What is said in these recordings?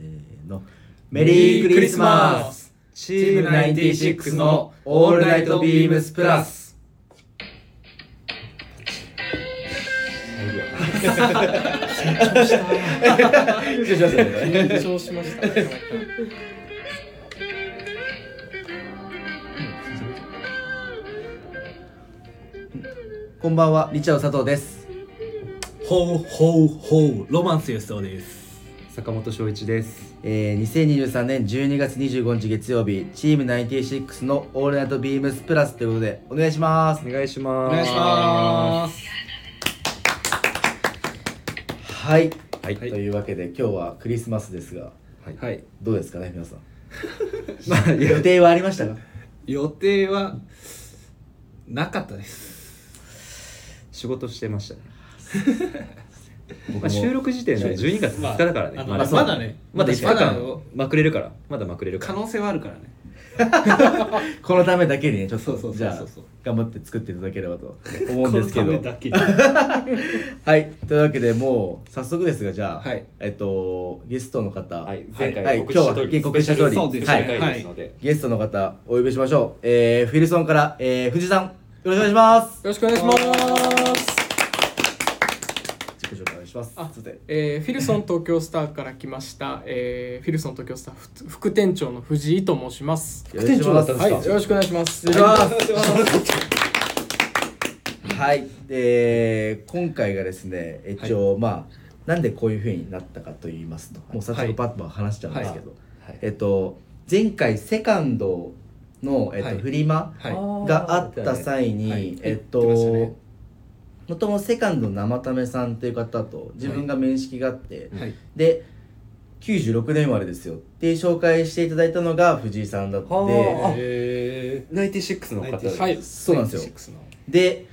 せーの。メリークリスマス。チーム96のオールナイトビームスプラス。緊張しました。なかなかこんばんはリチャード佐藤です。ほうほうほうロマンス予想です坂本翔一です。えー、2023年12月25日月曜日チーム96のオールナイトビームスプラスということでお願いします。お願いします。お願いします。はい、はい。というわけで今日はクリスマスですがはい。はい。どうですかね皆さん？まあ、予定はありましたか？予定はなかったです。仕事してました。ね。僕まあ、収録時点で12月2日だからね。まあまだまだねまだ5日まだ間まくれるから。まだまくれる。可能性はあるからねこのためだけにねちょっとじゃあ頑張って作っていただければと思うんですけどはいというわけでもう早速ですがじゃあ、はいえっとゲストの方はい。はい前回はい今日は告知した通りはい。ゲストの方お呼びしましょうえー、フィルソンから、えー、藤井さんよろしくお願いしますよろしくお願いします。自己紹介お願いします。あすいません。えーフィルソン東京スターから来ました、えーフィルソン東京スター副副店長の藤井と申します。よろしくお願いします。はい、よろしくお願いします。お願い。しはい。で今回がですね一応、まあなんでこういうふうになったかと言いますともう早速パッと話しちゃうんですけど、はい。えっと前回セカンドの、えっとはい。フリマはい。があった際に、はい。えっ言ってましたね。ともともとセカンドの生為さんという方と自分が面識があって、はい。で96年生まれですよって紹介していただいたのが藤井さんだって。ナインティシックスの方です。はい、そうなんですよ。96の。で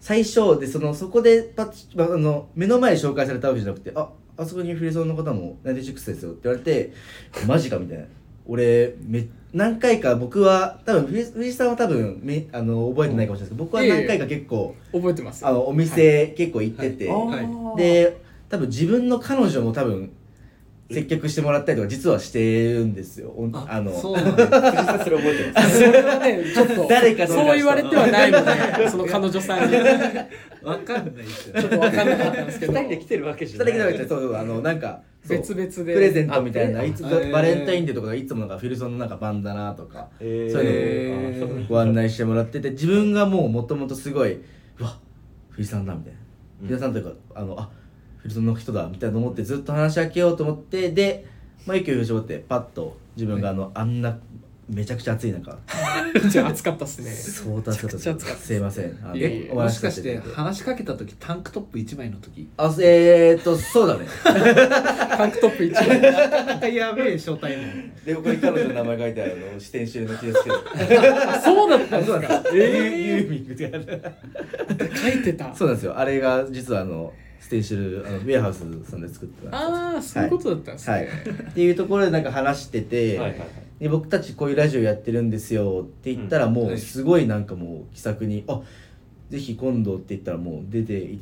最初でそのそこでパッチあの目の前に紹介されたわけじゃなくて「ああそこにフィルソンの方も96ですよ」って言われて「マジか」みたいな。俺め何回か僕は多分藤藤井さんは多分めあの覚えてないかもしれないですけど僕は何回か結構覚えてます。あのお店結構行ってて、はい。はい。で多分自分の彼女も多分接客してもらったりとか実はしてるんですよ。おあの。そうなんそれ覚えてます。それはね、ちょっと 誰かそう言われてはないので、その彼女さんに。わかんないですよ。ちょっとわかんなかったんですけど、二人で来てるわけじ二人ゃない。だけじゃそうそうあのなんか別々で。プレゼントみたいなあいつえー。バレンタインデーとかいつもなんかフィルソンのなんかバンダナとかえー。そういうえーあそうご案内してもらってて自分がもうもともとすごいうわフィルソンだみたいな。うん。フィルソンというかあのあフィルソンの人だみたいな思ってずっと話しかけようと思ってでまあ、息を絞ってパッと自分があの、あんなめちゃくちゃ暑い中。じゃあ暑かったっすね。相当暑かっためちゃくちゃ暑かったすいません。あのいやいやおもしか話しさせしてていただいて。話しかけた時タンクトップ1枚の時あえー、っとそうだね。タンクトップ一枚。なかなかやべえ初対面でここに彼女の名前書いてあるの視点してるの気で。すけどあそうだったんですか？ユーミングって書いてある書いてた。そうなんですよ。あれが実はあのステンシルあのウェアハウスさんで作ってたああ、そういうことだったんですはい。ね。っていうところでなんか話してて、はいはいはい。で僕たちこういうラジオやってるんですよって言ったらもはいうすごいなんかもう気さくに「あぜひ今度」って言ったらもう出てい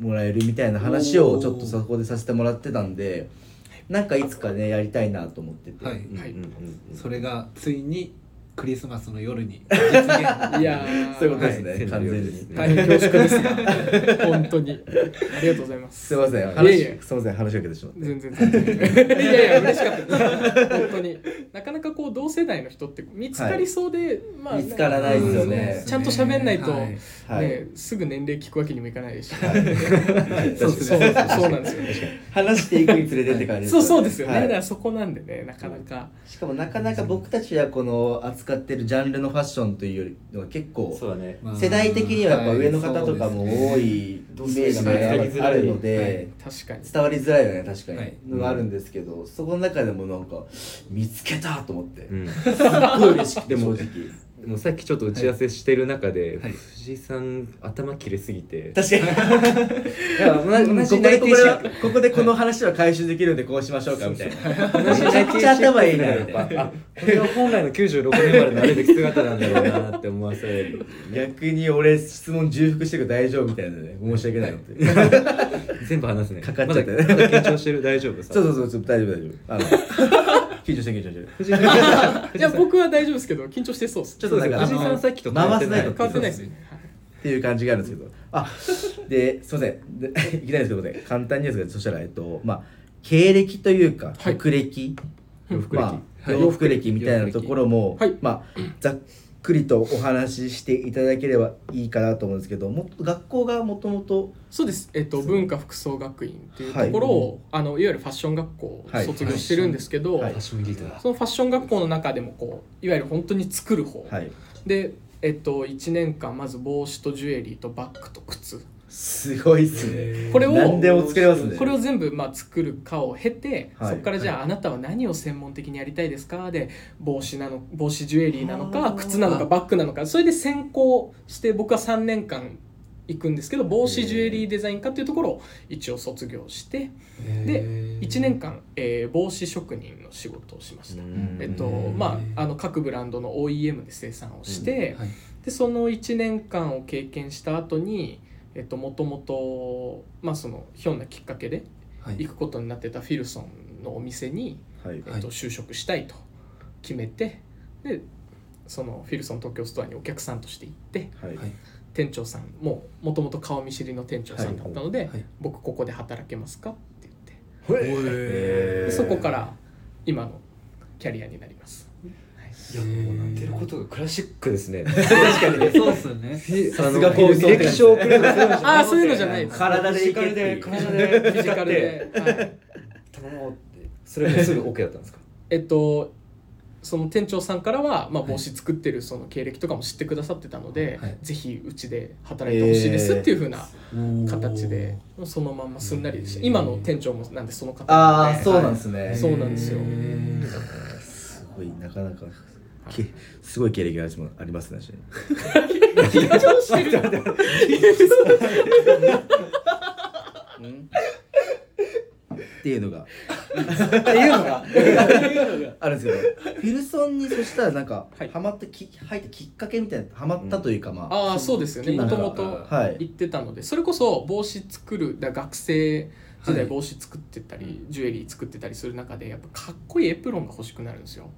もらえるみたいな話をちょっとそこでさせてもらってたんでなんかいつかねやりたいなと思ってて、はいはい。うんうんうん。それがついにクリスマスの夜に。実 現いやー。そういうことですね、はい。完全に、大変恐縮ですが、本当に。ありがとうございます。すいません。いや話いやすいません。話しかけてしまって。全然。全然。いやいや、嬉しかったです。本当に。なかなかこう、同世代の人って見つかりそうで、まあ、見つからないですよね。ちゃんと喋んないと、はい。はい。ね、すぐ年齢聞くわけにもいかないですし。はい。そうそうなんですよ。ね。話していくにつれてって感じですそうそうです。よね。はい。だからそこなんでね、なかなか。しかもなかなか僕たちはこの扱ってるジャンルのファッションというよりのが結構そうだね。まあ世代的にはやっぱ上の方とかも多いイメージがあるので確かに。伝わりづらいよね確かに、はい。のがあるんですけどそこの中でもなんか見つけたと思って、うん。すっごい嬉しくて正直でもさっきちょっと打ち合わせしてる中で、はい。藤井さん頭切れすぎて。確かに。いや同うんじここでここでは内定ここでこの話は回収できるんでこうしましょうかみたいな。同じめちゃくちゃ頭いいなみたいなあこれは本来の96年までなるべき姿なんだろうなって思わせる。逆に俺質問重複してる大丈夫みたいなので申し訳ないのって。全部話すね。かかっちゃったねまだ緊張してる？大丈夫？さ そうそうそうそう。大丈夫大丈夫。あの緊張してる緊張してる。藤井さん。いや僕は大丈夫ですけど緊張してそうです。ちょっとなんか藤井さんさっきと変わってない。回す変わってないですね。っていう感じがあるんですけど。あですいません。で いきなりですけどね簡単にですけどそしたらえっとまあ経歴というかはい。学歴、洋服歴。まあ、洋服歴みたいなところも、はい。まあざっくりとお話ししていただければいいかなと思うんですけどもっと学校がもともとそうです、えっと、文化服装学院っていうところを、い、あのいわゆるファッション学校をはい卒業してるんですけど、はい。ファッションエリートだそのファッション学校の中でもこういわゆる本当に作る方、はい。で、えっと、1年間まず帽子とジュエリーとバッグと靴すごいっすね。これを何でも作れますね。これを全部まあ作るかを経て、はい。そこからじゃああなたは何を専門的にやりたいですか？で帽子なの帽子ジュエリーなのか靴なのかバッグなのか。それで専攻して僕は3年間行くんですけど帽子ジュエリーデザイン科っていうところを一応卒業してで1年間、えー帽子職人の仕事をしました。えっとまあ、あの各ブランドの OEM で生産をして、はい。でその1年間を経験した後にえっともともとまあそのひょんなきっかけではい。行くことになってたフィルソンのお店に、はい。えっと、就職したいと決めてでそのフィルソン東京ストアにお客さんとして行ってはい。はい。店長さんももともと顔見知りの店長さんだったので、はい。僕ここで働けますかって言って。そこから今のキャリアになります。いやもうなってることがクラシックですね。確かにそうっすよね。さすがフィルソン履歴書を送るのそういうのじゃなくてあーそういうのじゃない。です体でいけでいう。体で。フィジカルで、はい、頼もうって。それもすぐ OK だったんですか？えっとその店長さんからは、まあ、帽子作ってるその経歴とかも知ってくださってたので、はい。ぜひうちで働いてほしいですっていうふうな形で、そのまんますんなりでした。今の店長もなんでその方なので。ああそうなんですね、そうなんですよ。すごいなかなか。けすごい経歴がありますね緊張してる。っていうのがっていうのがある。んですけどフィルソンにそしたらなんか、はいハマってき入ったきっかけみたいなハマったというか、まあああそうですよねもともとはい行ってたのでそれこそ帽子作る。だ学生時はい。代帽子作ってたり、ジュエリー作ってたりする中でやっぱかっこいいエプロンが欲しくなるんですよ。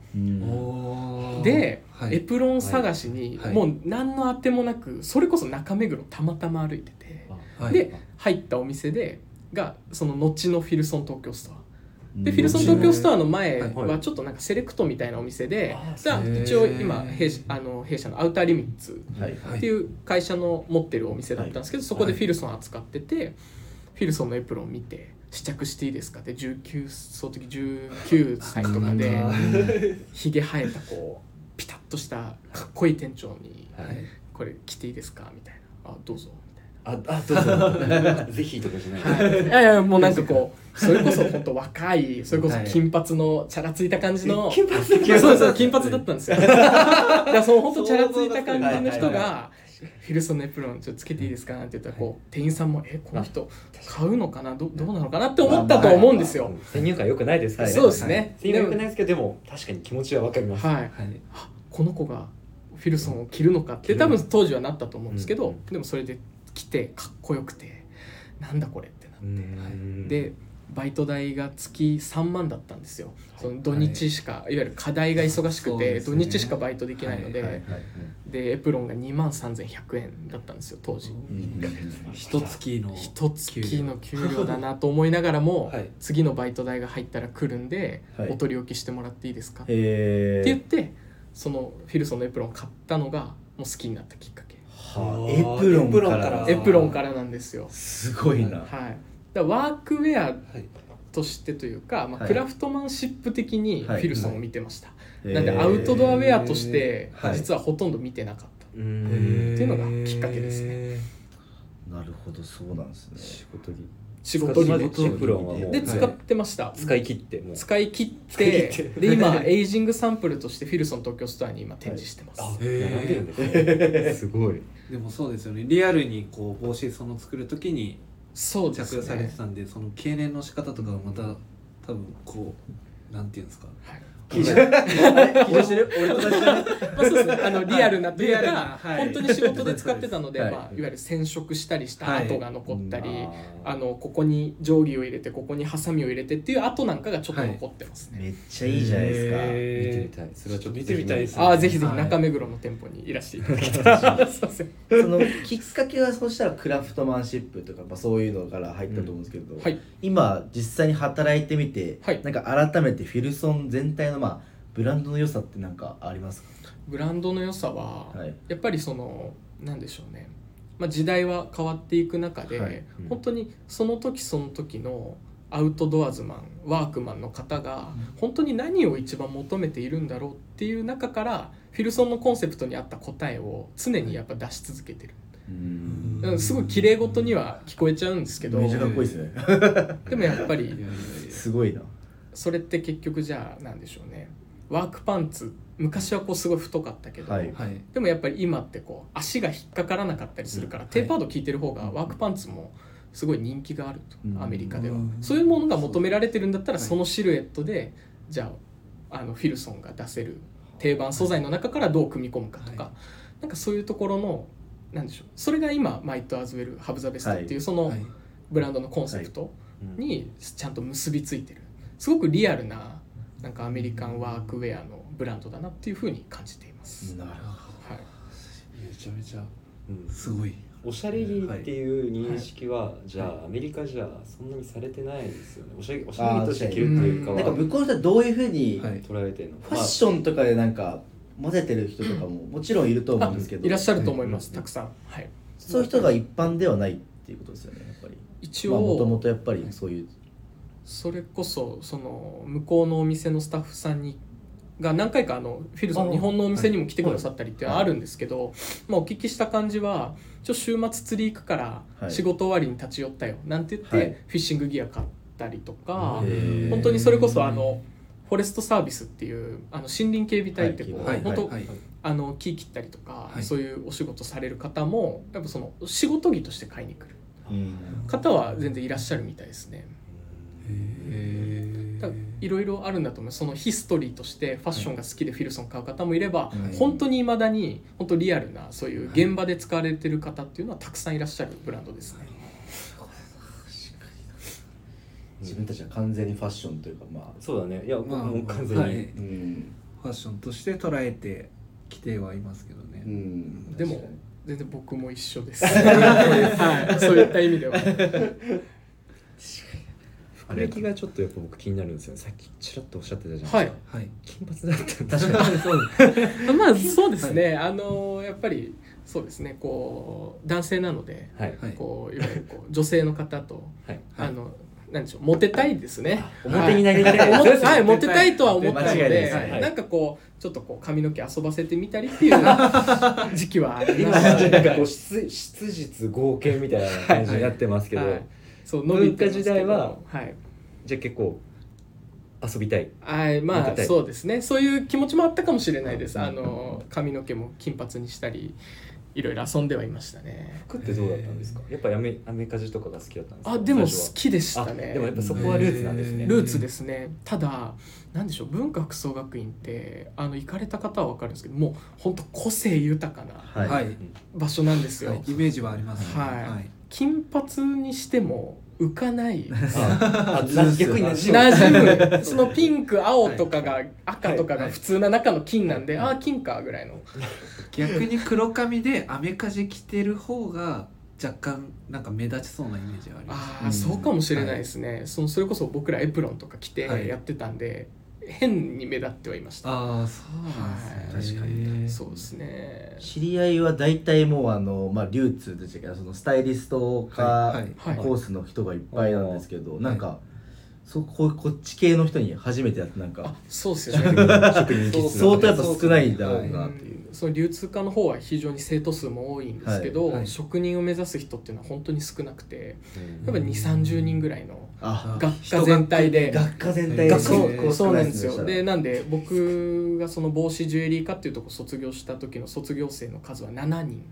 で、はい。エプロン探しに、はい。もう何のあてもなくそれこそ中目黒たまたま歩いてて、はい。で入ったお店でがその後のフィルソン東京ストア。でうん。フィルソン東京ストアの前はい。はちょっとなんかセレクトみたいなお店であじゃあへー一応今弊社あの弊社のアウターリミッツはい。はい。っていう会社の持ってるお店だったんですけど、そこではいフィルソン扱ってて、フィルソンのエプロン見て試着していいですかって19その時19歳とかでひげ生えたこうピタッとしたかっこいい店長にはい「これ着ていいですか?」みたいな「あどうぞ」みたいああどうぞ。ぜひとかじゃない。な、はい、いやいやもうなんかこうそれこそ本当若いそれこそ金髪のチャラついた感じの金髪そうです金髪だったんですよ。だからその本当チャラついた感じの人はいはいが「フィルソンのエプロンちょっとつけていいですか?」なんて言ったらこう店員さんも「えこの人買うのかな？どどうなのかな?」って思ったと思うんですよ。先入観良くないですけどはい。そうですね。先入観良くないですけどでも確かに気持ちはわかります。はい、はい。あこの子がフィルソンを着るのかって多分当時はなったと思うんですけど、うん。でもそれで着てかっこよくてなんだこれってなって、うん。でバイト代が月3万だったんですよ、その土日しか、い、わゆる課題が忙しくて、ね。土日しかバイトできないので、はいはいでエプロンが2万3100円だったんですよ当時。一月の一月の給料だなと思いながらも、はい。次のバイト代が入ったら来るんで、はい。お取り置きしてもらっていいですか、へって言っえてそのフィルソンのエプロンを買ったのがもう好きになったきっかけ。はあ。エプロンから。エプロンからなんですよ。すごいな。はいだワークウェアはい。としてというか、まあ、はい。クラフトマンシップ的にフはい。ィルソンを見てました、なんでアウトドアウェアとしてはい。実はほとんど見てなかった、うん。っていうのがきっかけですね。なるほどそうなんですね。仕事着。仕事着仕で事エプロンはもうで使ってました、使い切ってもう。使い切って切って。で今エイジングサンプルとしてフィルソン東京ストアに今展示してます、すごい。でもそうですよね。リアルにこう帽子その作る時にそうです着用されてねたんでその経年の仕方とかがまた多分こうなんていうんですか。はい 緊張してる？俺と同じだね。まあそうですね、あのリアルなというリアルか、なはい。本当に仕事で使ってたので、はい。まあ、いわゆる染色したりしたはい。跡が残ったり、あのここに定規を入れてここにハサミを入れてっていう跡なんかがちょっと残ってますね、めっちゃいいじゃないですか。見てみへたい。それはちょっと見てみたいですね。ああぜひぜひはい。中目黒の店舗にいらしていただけたい そのきっかけはそしたらクラフトマンシップとか、まあ、そういうのから入ったと思うんですけど、はい。今実際に働いてみて、はい。なんか改めてフィルソン全体のまあブランドの良さってなんかありますか？ブランドの良さは、はい。やっぱりそのなんでしょうね、まあ、時代は変わっていく中で、はい。うん。本当にその時その時のアウトドアズマンワークマンの方が本当に何を一番求めているんだろうっていう中からフィルソンのコンセプトに合った答えを常にやっぱ出し続けてる、うん。うんすごい綺麗事には聞こえちゃうんですけど。めっちゃかっこいいですね。でもやっぱりすごいなそれって結局じゃあなんでしょうね。ワークパンツ昔はこうすごい太かったけど、はい。はい。でもやっぱり今ってこう足が引っかからなかったりするから、テーパード効いてる方がワークパンツもすごい人気があると、うん。アメリカでは、うん。そういうものが求められてるんだったらはい。そのシルエットでじゃああのフィルソンが出せる定番素材の中からどう組み込むかとか、はなんかそういうところのなんでしょうそれが今マイト・アズウェル・ハブ・ザ・ベストっていうそのはい。ブランドのコンセプトうんにちゃんと結びついてるすごくリアルななんかアメリカンワークウェアのブランドだなっていうふうに感じています、なるほはい。めちゃめちゃうんすごい。おしゃれ着っていう認識は、じゃあアメリカじゃそんなにされてないですよね。おしゃれおしゃれ着として着るっていうかなんか向こうの人はどういうふうにはい。捉えてるの？ファッションとかでなんか混ぜてる人とかももちろんいると思うんですけど。いらっしゃると思います、うんたくさん。はい。そういう人が一般ではないっていうことですよねやっぱり。一まあもとも応とやっぱりそういうそれこそその向こうのお店のスタッフさんにが何回かあのフィルソンの日本のお店にも来てくださったりってあるんですけど、まあ、お聞きした感じはちょ週末釣り行くからはい。仕事終わりに立ち寄ったよなんて言って、はい。フィッシングギア買ったりとか本当にそれこそあのフォレストサービスっていうあの森林警備隊ってこう、はい本当、はい。あの木切ったりとか、はい。そういうお仕事される方もやっぱその仕事着として買いに来る。うん。方は全然いらっしゃるみたいですね。いろいろあるんだと思う。そのヒストリーとしてファッションが好きでフィルソン買う方もいれば、はい本当にいまだに本当リアルなそういう現場で使われてる方っていうのはたくさんいらっしゃるブランドですね。自分たちは完全にファッションというかまあ。そうだね。いや、まあもう完全に、はい。うん、ファッションとして捉えてきてはいますけどね、うん、でも全然僕も一緒です。はい、そういった意味では。服歴がちょっとやっぱ僕気になるんですよね。さっきちらっとおっしゃってたじゃないですか、はい。はい。金髪だったんだ確かに。そうまあそうですね、あのやっぱりそうですね。こう男性なので、はい。はい。こういわゆるこう女性の方と、はい。はい。あのなんでしょうモテたいですね。表になりたい。はい。モテたいとは思ったの間違いないで、です。はい。なんかこうちょっとこう髪の毛遊ばせてみたりっていう 時期はあり今ましたはなんかこう質質実合計みたいな感じになってますけど、はいそう伸びてますけど。文化時代ははいじゃあ結構遊びたい。はい、まあそうですね。そういう気持ちもあったかもしれないです、うん。あの髪の毛も金髪にしたりいろいろ遊んではいましたね。服ってどうだったんですか？やっぱりアメアメカジとかが好きだったんですか？あでも好きでしたあねでもやっぱそこはルーツなんですね。ルーツですね。ただなんでしょう文化服装学院ってあの行かれた方は分かるんですけどもう本当個性豊かなはい、はい。場所なんですよ、はい。イメージはありますね。はい金髪にしても浮かない。逆に馴染む馴染む。そのピンク青とかが赤とかはいが普通な中の金なんで、はいああ金かぐらいの。逆に黒髪でアメカジ着てる方が若干なんか目立ちそうなイメージはあります。ああ、そうかもしれないですね、そのそれこそ僕らエプロンとか着てはい。やってたんで、変に目立ってはいました、ああそうなんですね。はい。確かにそうですね。知り合いは大体もうあの、まあ、流通でしたけ？どそのスタイリスト科はいはい。コースの人がいっぱいなんですけど、なんかそここっち系の人に初めてやってなんあかそうですよね。相当やっぱ少ないんだろう。なうんっていう、その流通化の方は非常に生徒数も多いんですけど、はいはい職人を目指す人っていうのは本当に少なくてうんやっぱ2 3 0人ぐらいのあ学科全体で学科全体えー学そうそうなんですよでなんで僕がその帽子ジュエリー科っていうとこ卒業した時の卒業生の数は7人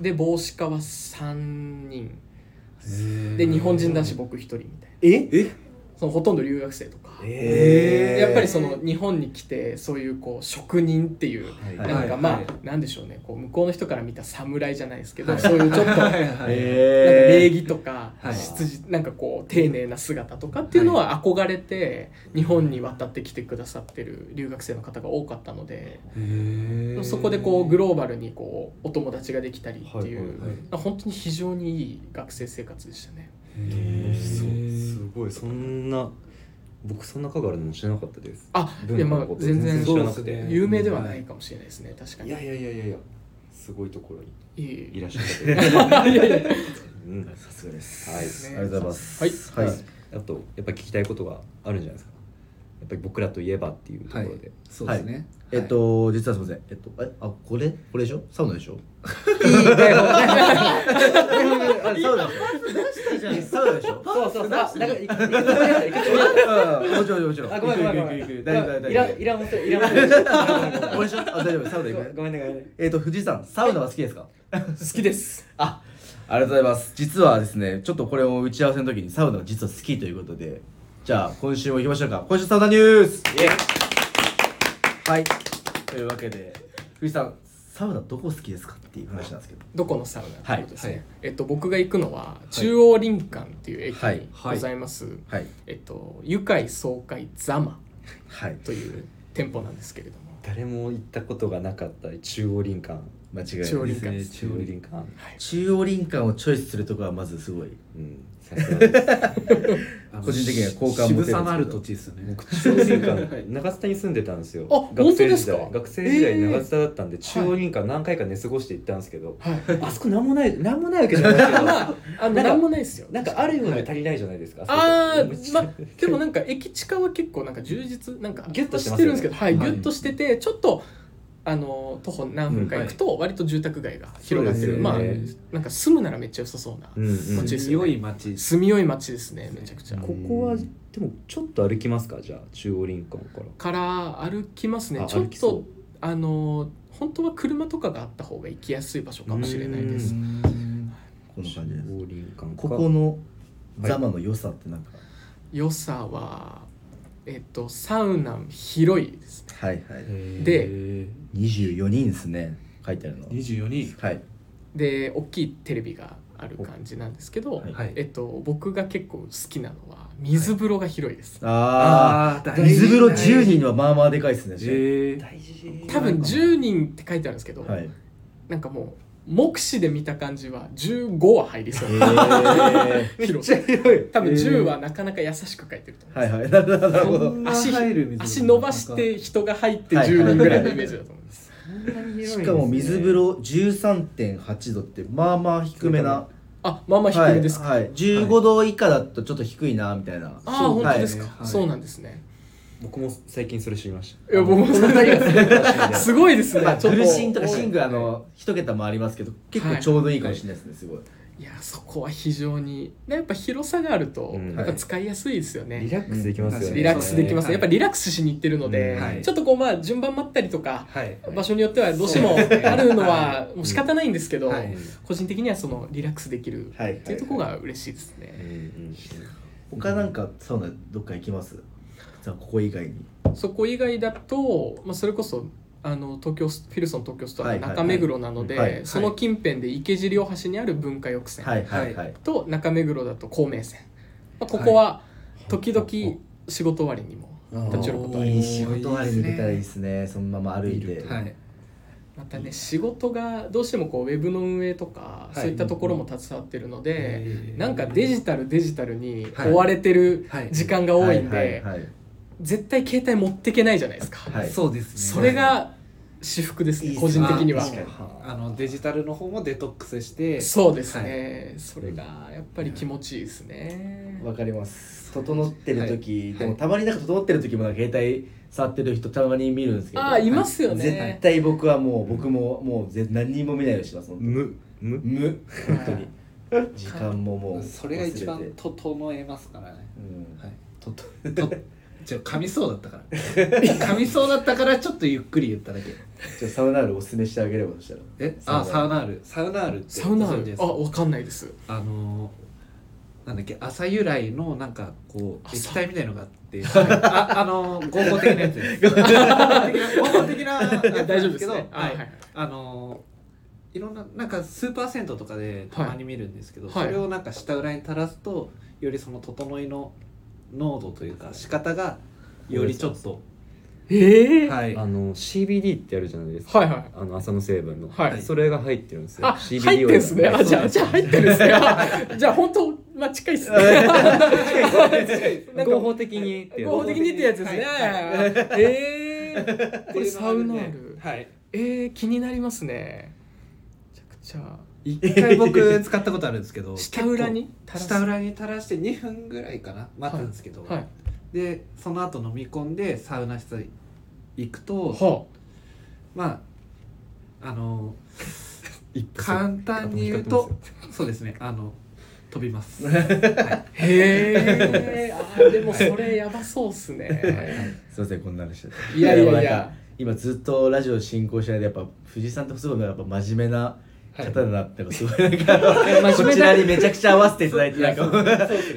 で帽子科は3人で日本人男子僕1人みたいなえ？そのほとんど留学生とか。えー。やっぱりその日本に来てそういうこう職人っていうはい。なんかまあ、はい。なんでしょうね。こう向こうの人から見た侍じゃないですけど、はいそういうちょっと なんかえー礼儀とかはい。羊なんかこう丁寧な姿とかっていうのは憧れて日本に渡ってきてくださってる留学生の方が多かったのでそこでこうグローバルにこうお友達ができたりっていう、はいはいはい。本当に非常にいい学生生活でしたね。そう。すごいそんな僕そんな科があるのも知らなかったです。あいやまあ全然知らなくて。有名ではないかもしれないですね。確かに。いやいやいやいやすごいところにいらっしゃって。いやいやいやうん。さすがです。はい。ね。ありがとうございます。はい。はい。あとやっぱ聞きたいことがあるんじゃないですかやっぱり僕らといえばっていうところで、そうですね。えっと実はすみません。えっとえあこれ？これでしょ？サウナでしょ？いいサウナでしょサウナでしょ？そうそう。いくつもやいくつもうんもちろんもちろんあ、ごめんごめんごめん。行く行く行く大丈夫大丈夫いらん、いらんもんいらんもん俺でしょあ大丈夫サウナ行くごめんねごめんね。えっと藤井さんサウナは好きですか好きです。あありがとうございます実はですねちょっとこれを打ち合わせの時にサウナが実は好きということでじゃあ今週も行きましょうか。今週サウナニュース。はい。というわけで藤井さんサウナどこ好きですかっていう話なんですけど。どこのサウナってことですね、はい。はい。えっと僕が行くのは中央林間っていう駅はい。にございます、はい。えっと愉快爽快ザマ。はい。という店舗なんですけれども。誰も行ったことがなかった中央林間。間違いない中央です林間です中央林間。中央林間をチョイスするところはまずすごい。うんさすがです。あの個人的には好感持てるんですけど。渋さのある土地ですよ。ね僕中央林間長津田に住んでたんですよ。あ学生時代。本当ですか？学生時代えー。長津田だったんで、中央林間何回か寝過ごして行ったんですけど、はい。あそこなんもないなんもないわけじゃないですけど まああのなんかなんもないですよ。なんかあるようで足りないじゃないですか、あそこ。めっちゃーまあ でもなんか駅地下は結構なんか充実なんかギュッとしてますよね。るんですけどはい、はい。ギュッとしててちょっとあの徒歩何分か行くと割と住宅街が広がってる、そうですまあよねなんか住むならめっちゃ良さそうな、うんうん街ですよい街。住みよい街ですねめちゃくちゃ。ここはでもちょっと歩きますかじゃあ中央林間から。から歩きますね。あちょっとあの本当は車とかがあった方が行きやすい場所かもしれないです。こんな感じです。中央林間か。ここのザマの良さってなんか？良さはえっとサウナ広いです。ねはいはい。で24人ですね。書いてあるの。24人？はい。で大きいテレビがある感じなんですけど、はい。はい。えっと、僕が結構好きなのは水風呂が広いです、あああー大事水風呂10人はまあまあでかいですね。えー。大事。多分10人って書いてあるんですけど、はい。なんかもう目視で見た感じは15は入りそう、えー。広い。多分えー。10はなかなか優しく書いてると思います、はいはい。なるほどなるほど。そんな足入る水足伸ばして人が入って10人ぐらいのイメージだと思います、しかも水風呂13.8度ってまあまあ低めな。あまあまあ低めですか、はい。はい、15度以下だとちょっと低いなみたいな、ああそう本当ですか、はい。そうなんですね僕も最近それ知りました。いや僕もこの二人がすごいですごいですね、まあ、ちょっと。シンとかシングあの一桁もありますけど結構ちょうどいいかもしれないですねすごい。いやそこは非常にねやっぱ広さがあるとうん。やっぱ使いやすいですよね、リラックスできますよね。リラックスできます、はい。やっぱリラックスしに行ってるので、うん。はい。ちょっとこうまあ順番待ったりとかはい。場所によってはどうしてもあるのはもう仕方ないんですけど、はい。個人的にはそのリラックスできるはいっていうところが嬉しいですうんね、うん。他なんかサウナどっか行きます？じゃあここ以外に。そこ以外だと、まあ、それこそあの東京スフィルソン東京ストア中目黒なので、はいはい。その近辺で池尻大橋にある文化浴船、はいと中目黒だと孔明線、まあ、ここは時々仕事終わりにも立ち寄ることあります。いい仕事終わりに出たらいいですね。そのまま歩いて。はい。またね仕事がどうしてもこうウェブの運営とか、い。そういったところも携わってるので、えーなんかデジタルデジタルにはい。追われてるはい。時間が多いんで、はいはいはい絶対携帯持ってけないじゃないですか、はい。そうですね。それが私服ですねいいっす個人的には。あのデジタルの方もデトックスして。そうですね、それがやっぱり気持ちいいですね、わかります。整ってる時、はい。でもたまになんか整ってる時もなんか携帯触ってる人たまに見るんですけどああいますよね。絶対僕はもう僕ももうぜ何にも見ないようにします本当に。無無無本当に。時間ももうそれが一番整えますからね。うん。はい。とととじゃ噛みそうだったから。噛みそうだったからちょっとゆっくり言っただけ。じゃあサウナールおすすめしてあげればそしたら？え？あサウナール。サウナール。って。サウナールあわかんないです。あのーなんだっけ？朝由来のなんかこう朝？液体みたいのがあって。ああのー合法的なやつです。合法的な？や大丈夫ですけどねはいはいはい。あのーいろんななんかスーパー銭湯とかでたまに見るんですけど、はい。それをなんか下裏に垂らすとよりその整いの濃度というか仕方がよりちょっとええはい。あの CBD ってあるじゃないですか。はいはい。あの朝の成分の、はい。それが入ってるんですよ。あ CBD 入ってんすね。あじゃあじゃあ入ってるんですね。あ じゃあ本当まあ近いっすね。合法的に合法的にってやつですね。はい。ええこれサウナールはい。えー、気になりますね。めちゃくちゃ一回僕使ったことあるんですけど 下裏に下裏に垂らして2分ぐらいかな待ったんですけど、はい。でその後飲み込んでサウナ室行くとはまああの 簡単に言うとそうですねあの飛びます、はい。あへえ。あーでもそれやばそうっすね。すいませんこんな話しちゃっていや。いやいや今ずっとラジオ進行しないでやっぱ藤井さんってすごいやっぱ真面目な方だなって、す。ごいなんかこちらにめちゃくちゃ合わせていただいてなんか。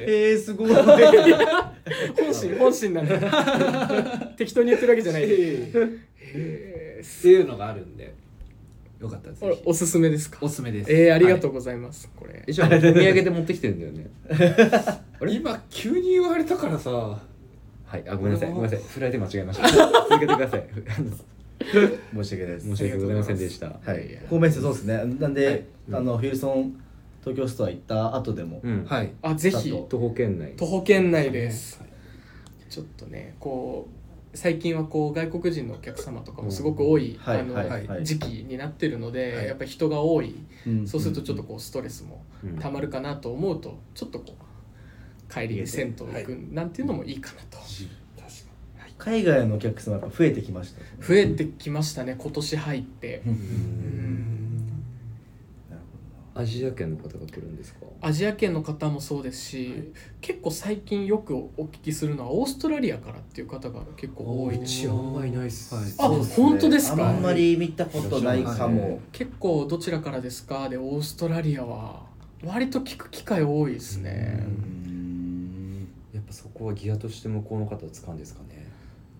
えー、すごい。本心本心なんだ 適当に言ってるわけじゃない。へえっていうのがあるんでよかったです。おすすめですか？おすすめです。えー、ありがとうう、ございます、これ。一応お土産で持ってきてるんだよね。はい今急に言われたからさ。はい。あごめんなさいごめんなさい。フライで間違えました。続けてください申し訳ないです。申し訳ございませんでした。はい。神戸市そうですね。なんで、はい。あのフィルソン東京ストア行った後でも、うん。はい。あぜひ。ちょっ徒歩圏内。徒歩圏内です。ちょっとねこう最近はこう外国人のお客様とかもすごく多い、はいあのはいはい時期になってるので、はい。やっぱり人が多い、うん。そうするとちょっとこうストレスもうんたまるかなと思うとちょっとこう帰りに銭湯行くなんていうのもいいかなと、海外のお客様やっぱ増えてきました、増えてきましたね今年入って、アジア圏の方が来るんですか？アジア圏の方もそうですし、結構最近よくお聞きするのはオーストラリアからっていう方が結構多いです。うちあんまいないっす。はい。あほど本当ですか？あんまり見たことないかも、結構どちらからですか？でオーストラリアは割と聞く機会多いですね。うん。やっぱそこはギアとして向こうの方を使うんですかね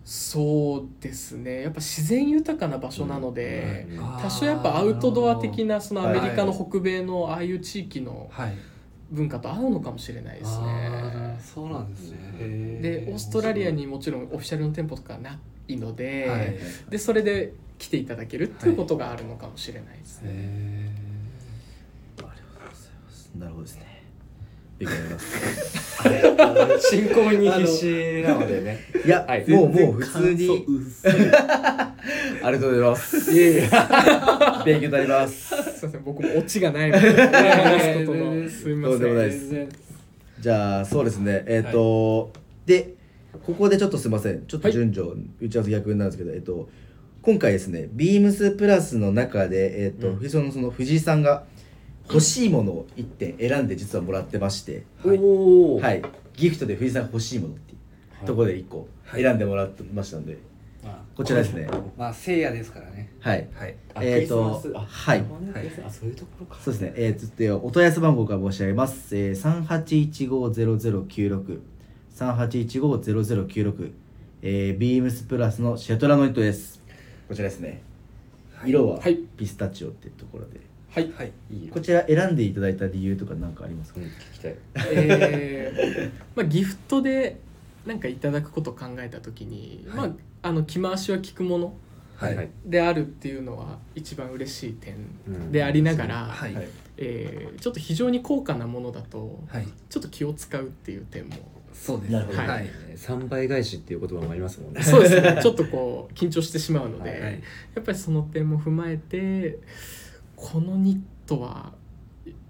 そうですね。やっぱ自然豊かな場所なので、うんあー多少やっぱアウトドア的なそのアメリカのはい北米のああいう地域のはい。文化と合うのかもしれないですあねーそうなんですね。でオーストラリアにもちろんオフィシャルの店舗とかないので、はい。でそれで来ていただけるっていうことがあるのかもしれないですね、へなるほどですね勉強になります。進行に必死なのでね。いや、はい。もうもう普通に。ありがとうございます。勉強になります。すいません僕もオチがないので話すみませどうでもないです。じゃあそうですね。えっ、と、でここでちょっとすいません。ちょっと順序、打ち合わせ逆なんですけどえっ、と今回ですねビームスプラスの中でえっ、と、うん。藤井さんのその藤井さんが欲しいものを1点選んで実はもらってまして、おおはい。ギフトで藤井さんが欲しいものっていうところで1個選んでもらってましたので、こちらですね。まあ聖夜ですからね。はい。はい。えーとはい。あそういうところか。そうですね、えー、つってお問い合わせ番号から申し上げます。えー、3815-0096、3815-0096、えー、ビームスプラスのシェトラノイトです。こちらですね。色ははい。ピスタチオっていうところで。はい、はい。こちら選んでいただいた理由とか何かありますか、うん聞きたい。えー まあ、ギフトでなんかいただくことを考えた時に、まあ、あの着回しは効くものはい。はい。であるっていうのは一番嬉しい点うん。でありながら、はい。はい。えーちょっと非常に高価なものだとはい。ちょっと気を使うっていう点も。そうですなるほど。はい。はい3倍返しっていう言葉もありますもんね。そうですね。ちょっとこう緊張してしまうので、はい。やっぱりその点も踏まえてこのニットは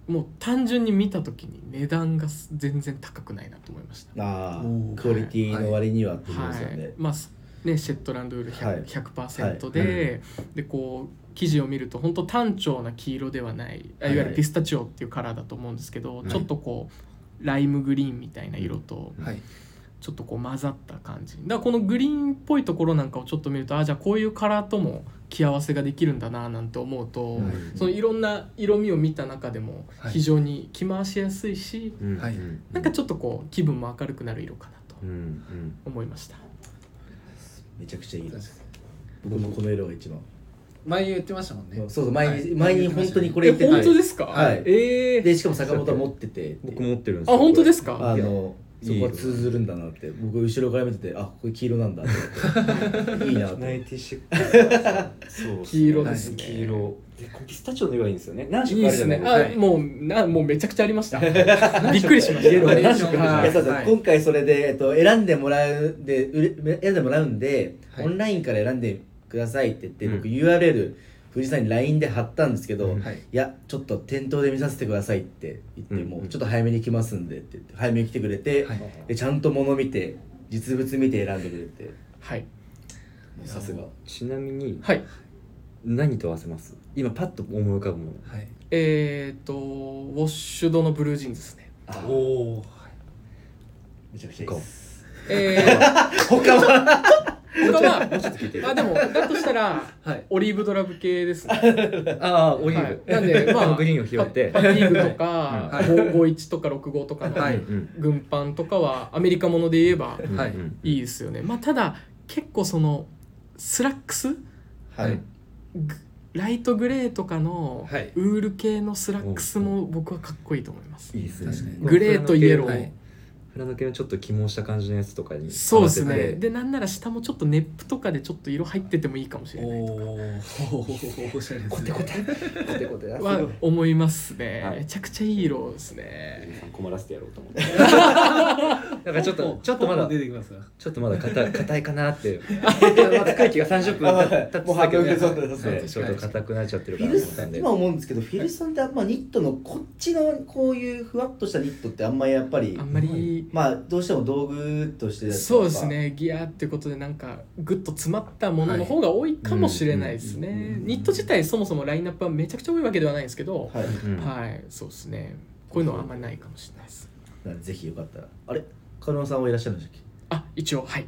もう単純に見た時に値段が全然高くないなと思いました。ああクオリティの割にはってことはですよね。い、まあすねシェットランドウールはい。100%, 100%で、でこう生地を見ると本当単調な黄色ではないあいわゆるピスタチオっていうカラーだと思うんですけど、はい。ちょっとこうライムグリーンみたいな色と、はい。ちょっとこう混ざった感じ。だからこのグリーンっぽいところなんかをちょっと見るとあじゃあこういうカラーとも着合わせができるんだななんて思うと、はい。そのいろんな色味を見た中でもはい非常に着回しやすいし、うん。はい。うんなんかちょっとこう気分も明るくなる色かなと思いました。めちゃくちゃいいです。僕もこの色が一番。前言ってましたもんね。そうそう前に、はい。前に本当にこれえ言ってて本当ですか、はい。ええでしかも坂本は持ってて。僕持ってるんですあ本当ですか？かあのそこは通ずるんだなって。僕後ろから見ててあこれ黄色なんだって。いいなと。思ってナイティシック。スそう黄色ですね。黄色。でピスタチオの色がいいんですよね。何。色かあるじゃない？ですかあ、はい。もうなもうめちゃくちゃありました。びっくりしました。何色か今回それで、えっと、選んでもらうで選んでもらうんで、はい。オンラインから選んでくださいって言って、うん。僕 URL 藤井さんに LINE で貼ったんですけど、うん。いはい。やちょっと店頭で見させてくださいって言って、うん。もうちょっと早めに来ますんでって言って早めに来てくれて、はい。でちゃんと物見て実物見て選んでくれて。はい。さすが。ちなみにはい。何と合わせます？今パッと思い浮かぶもの。はい。えっ、とウォッシュドのブルージーンズですね。あおおめちゃくちゃいいです。えー、他は？他はもうちょっと聞いてあでもだとしたらはい。オリーブドラブ系ですね。ああオリーはい。ブなんで まあグリーンを拾って。ファティーグとかはい51とか65とかの軍パンとかはアメリカもので言えばい。うんいいですよね。まあただ結構そのスラックス？はい。ライトグレーとかのはい。ウール系のスラックスも僕はかっこいいと思います。いいですね。グレーとイエロー、のちょっと起毛した感じのやつとかにそうですね。合わせてでなんなら下もちょっとネップとかでちょっと色入っててもいいかもしれないおおおしゃれですね。コテコテ。コテコテは思いますね、はい。めちゃくちゃいい色ですね。困らせてやろうと思って。だからちょっとちょっとまだ出てきますかちょっとまだ硬 硬いかなって。まだ空気が30分経ってもう半分そうそうそうね。ちょっと硬くなっちゃってる今思うんですけどフィルソンってあんまニットのこっちのこういうふわっとしたニットってあんまりやっぱりあんまりまあどうしても道具としてそうですね。ギアっていうことでなんかグッと詰まったものの方が多いかもしれないですね。うんニット自体そもそもラインナップはめちゃくちゃ多いわけではないんですけど、はい。うん。はい。そうですね。こういうのはあんまりないかもしれないです。なのでぜひよかったら。あれ？加納さんはいらっしゃるんでしたっけ？あ一応はい。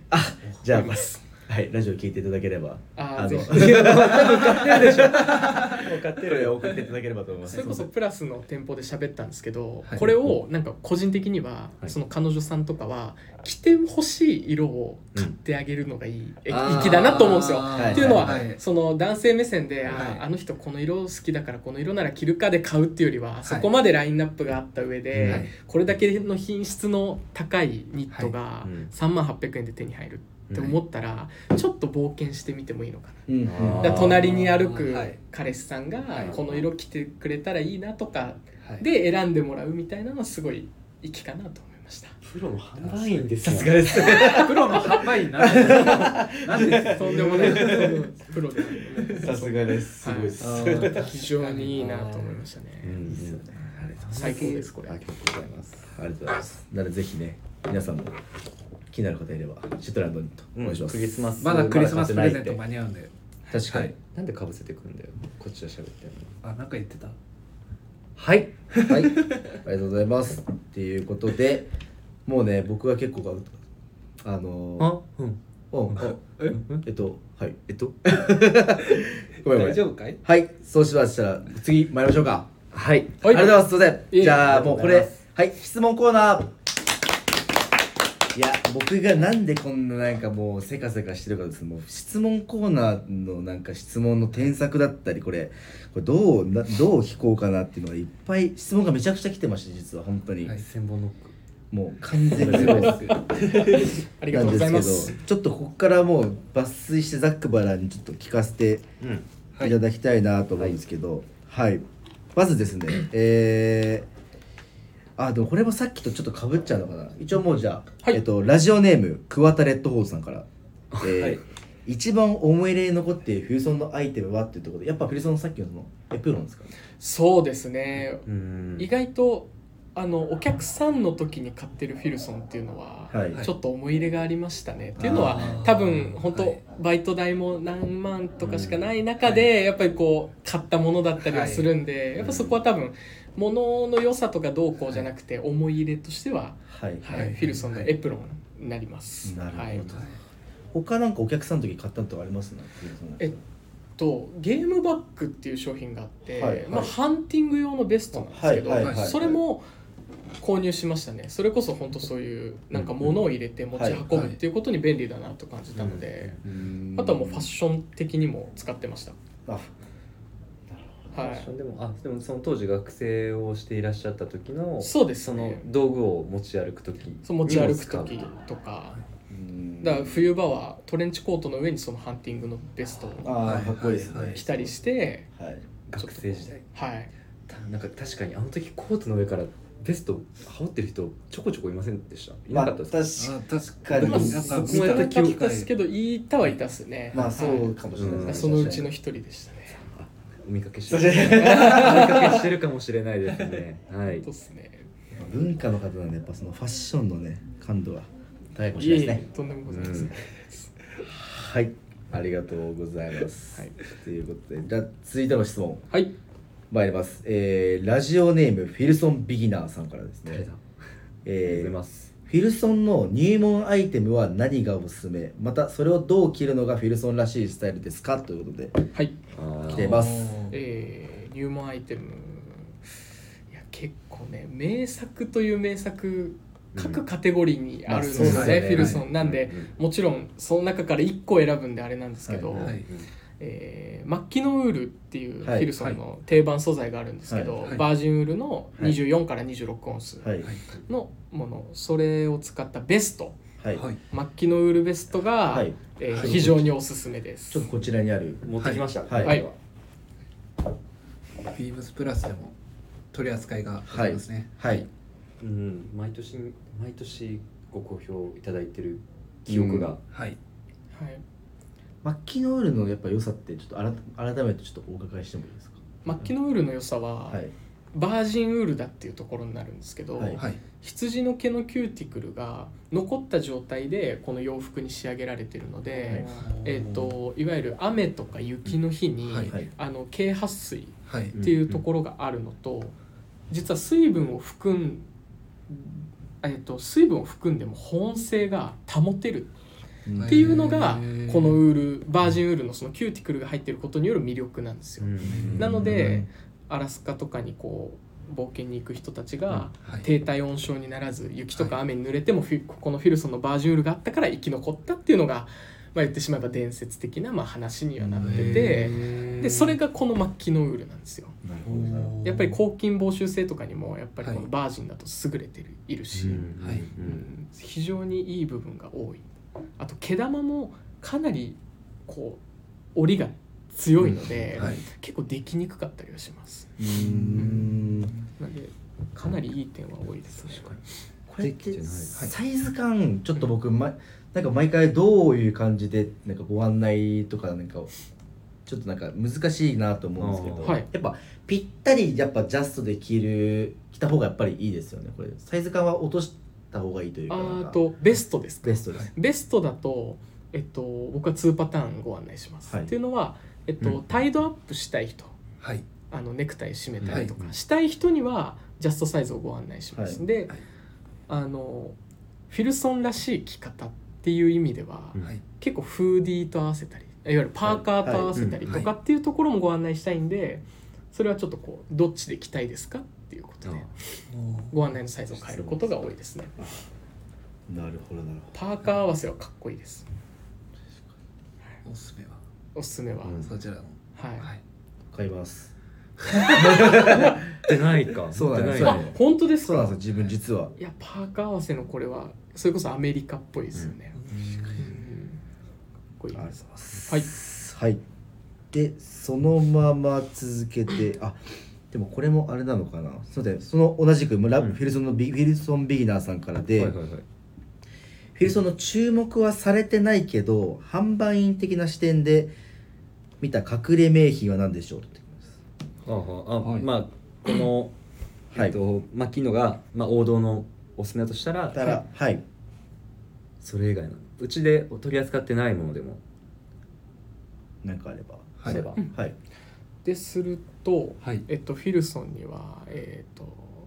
じゃあいますはいラジオ聞いていただければ。のあーぜひ。もう買ってるでしょ。もう買ってる送っていただければと思います。それこそプラスの店舗で喋ったんですけど、はい。これをなんか個人的には、はい。その彼女さんとかは着てほしい色を買ってあげるのがいい、え粋だなと思うんですよ。はいっていうのは、はいその男性目線で、あはい。ーあの人この色好きだからこの色なら着るかで買うっていうよりは、そこまでラインナップがあった上で、はい。これだけの品質の高いニットがはい。うん。3万800円で手に入るって思ったら、ちょっと冒険してみてもいいのかな。だ隣に歩くはい。彼氏さんがはい。この色着てくれたらいいなとかはい。で選んでもらうみたいなのはすごい粋かなと思いました。プロの販売員ですよ。さすがです プロの販売員なんで。なんでとんでもない。プロでさすがです。すごいです。はあい非常にいいなと思いましたね。うんいいですよねありがとうございます最高ですこれ。ありがとうございます。ありがとうございます。なのでぜひね皆さんも気になる方いればシュトランドにとお願いします、クリスマスまだクリスマスプレゼント間に合うんで。確かに、はい。なんでかぶせてくんだよ。こっちは喋ってんのあなんか言ってた？はい。はい、ありがとうございます。っていうことで、もうね、僕は結構、あのあ？うん。うん、あえ？えっと、はい、えっと？ごめんごめん。大丈夫かい？はい、そうしましたら、次参りましょうか。はい。はい。ありがとうございます。すいません。じゃあ、もうこれはい、質問コーナー。いや、僕がなんでこんななんかもうせかせかしてるかですもう質問コーナーのなんか質問の添削だったりこれこれどうなどう聞こうかなっていうのがいっぱい質問がめちゃくちゃ来てまして実は本当に、はい千本ノック。もう完全に。すごいですありがとうございまなんすですけどちょっとここからもう抜粋してザックバランにちょっと聞かせてうん。い。ただきたいなと思うんですけどはい、まずですねえー、あでもこれもさっきとちょっとかぶっちゃうのかな。一応もうじゃあ、はい。えっと、ラジオネーム桑田レッドホーズさんから、えーはい一番思い入れに残っているフィルソンのアイテムはっていうところでやっぱフィルソンのさっきのそのエプロンですか？ねそうですね。うん。意外とあのお客さんの時に買ってるフィルソンっていうのは、はい。ちょっと思い入れがありましたね。っていうのは多分本当、はいバイト代も何万とかしかない中で、やっぱりこう買ったものだったりはするんで、やっぱそこは多分物の良さとかどうこうじゃなくて思い入れとしては、はい、はい。フィルソンのエプロンになります。なるほど。はい。他なんかお客さんの時買ったのとかあります？えっとゲームバッグっていう商品があって、はい。はい。まあ、ハンティング用のベストなんですけど、はい。はい。はい。それも購入しましたね。それこそ本当そういうなんか物を入れて持ち運ぶっていうことに便利だなと感じたので、あとはもうファッション的にも使ってました。あはい。ファッションでもあでもその当時学生をしていらっしゃった時のそうですそのね道具を持ち歩く時そう持ち歩く時とか。うん。だから冬場はトレンチコートの上にそのハンティングのベストをあーかっこいいですね、はいはい着たりしてはい。学生時代。はい。たなんか確かにあの時コートの上からベスト羽織ってる人ちょこちょこいませんでした？いまあなかったですか、確あ確かにまあ、なんか少なかったですけどいたはいたっすね。まあそはうかもしれないうんですいそのうちの一人でしたお見かけしてるお見かけしてるかもしれないですね。はい。そうっすね。文化の方なんでやっぱそのファッションのね感度は高いかもしれないですね。えとんでもございません、うん。はい。ありがとうございます、はい。ということでじゃあ続いての質問。はい。参ります、えー、ラジオネームフィルソンビギナーさんからですね。誰だ、えーフィルソンの入門アイテムは何がおすすめ？またそれをどう着るのがフィルソンらしいスタイルですか？ということではい。来てますえー。入門アイテム。いや結構ね名作という名作各カテゴリーにあるんでね,、まあそうですね。フィルソン。なんで、うんもちろんその中から1個選ぶんであれなんですけど、はいはい。えーマッキノウールっていうフはい。ィルソンの定番素材があるんですけど、はい。はい。バージンウールのはい。24から26オンスはい。のものそれを使ったベスト。マッキノウールベストが、はい。えーはい。非常におすすめです。ちょっとこちらにある持ってきました、はい。はいビームスプラスでも取り扱いがございますね。はい。うん、毎年毎年ご好評いただいてる記憶が、はい。はい、マッキノールのやっぱ良さってちょっと改改めてちょっとお伺いしてもいいですか？マッキノウールの良さは、はい。バージンウールだっていうところになるんですけど、はい。はい羊の毛のキューティクルが残った状態でこの洋服に仕上げられてるので、えー、といわゆる雨とか雪の日に、はい。はい。あの軽撥水はいっていうところがあるのと、実は水分を含んえー、と水分を含んでも保温性が保てる。うんっていうのがこのウールバージンウールのそのキューティクルが入ってることによる魅力なんですよ。うん。なのでアラスカとかにこう冒険に行く人たちがはい。低体温症にならず雪とか雨に濡れてもここのフィルソンのバージンウールがあったから生き残ったっていうのが、まあ、言ってしまえば伝説的なまあ話にはなっててでそれがこのマッキノウールなんですよ。やっぱり抗菌防臭性とかにもやっぱりこはい。のバージンだと優れてるいるし、うん。はい。うん。非常にいい部分が多い。あと毛玉もかなりこう折りが強いので、はい。結構できにくかったりはします。うーん。なんでかなりいい点は多いですね。これってできてない。サイズ感ちょっと僕、ま、なんか毎回どういう感じでなんかご案内とかなんかちょっとなんか難しいなと思うんですけど、はい。やっぱぴったりやっぱジャストで着る着た方がやっぱりいいですよねこれ。サイズ感は落とした方がいいというかあとベストですか？ベストです。ベストだと、えっと、僕は2パターンご案内します、はい。っていうのは、えっとうん。タイドアップしたい人はい。あのネクタイ締めたりとか、はい。したい人にはジャストサイズをご案内します、はい。で、はい。あのフィルソンらしい着方っていう意味では、うん。はい。結構フーディーと合わせたりいわゆるパーカーと合わせたりとかっていうところもご案内したいんでそれはちょっとこうどっちで着たいですかっていうことでご案内のサイズを変えることが多いですね。なるほどなるほパーカー合わせはかっこいいです。おすすめは。おすすめは、うん。そちらの。はい、はい。ど買います。ってないか。そうなんですよ持ってないね。あ本当ですか？そうなんですよ自分実は。いやパーカー合わせのこれはそれこそアメリカっぽいですよね、こいいありがとうございます。はい。はい。でそのまま続けてあでもこれもあれなのかな。そうだよ。その同じく村、うん。フィルソンのビフィルソンビギナーさんからで、はいはいはい。フィルソンの注目はされてないけど販売員的な視点で見た隠れ名品は何でしょうってきます。あああ、はい。まあこの、はい。えっとマキノが、まあ、王道のおすすめだとしたらたらはい。それ以外のうちで取り扱ってないものでも。何かあれば。はいすれば、はい。ですると、はい。えっと、フィルソンには、えっと、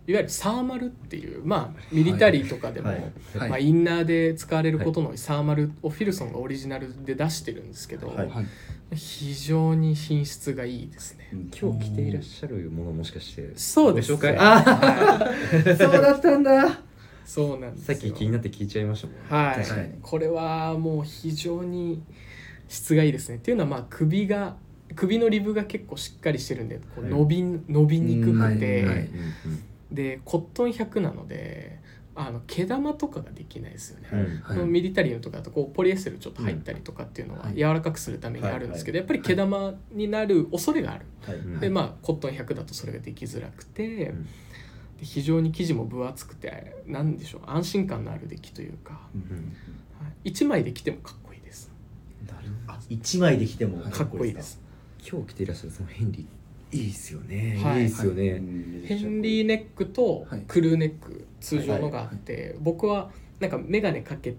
いわゆるサーマルっていう、まあ、ミリタリーとかでも、はい。はい。まあ、インナーで使われることのサーマルをフィルソンがオリジナルで出してるんですけど、はい。はい。非常に品質がいいですね。今日着ていらっしゃるものもしかしてそうですご紹介。ね。あそうだったんだそうなんですよ。さっき気になって聞いちゃいましたもん。はい。確かに。これはもう非常に質がいいですね。っていうのはまあ首が首のリブが結構しっかりしてるんでこうはい。伸び,、伸びにくくて、うんはいはい。でコットン100なのであの毛玉とかができないですよね、うんはい。ミリタリーのとかだとこうポリエステルちょっと入ったりとかっていうのははい。柔らかくするためにあるんですけど、はいやっぱり毛玉になる恐れがある、でまあコットン100だとそれができづらくて、んで非常に生地も分厚くてなんでしょう安心感のある出来というか、うんはい、1枚で着てもかっこいいです。あ一枚で着てもかっこいいです今日着ていらっしゃるそのヘンリー。いいですよね、はい。いいですよね、ヘンリーネックとはい。クルーネック通常のがあって、僕はなんか眼鏡かけて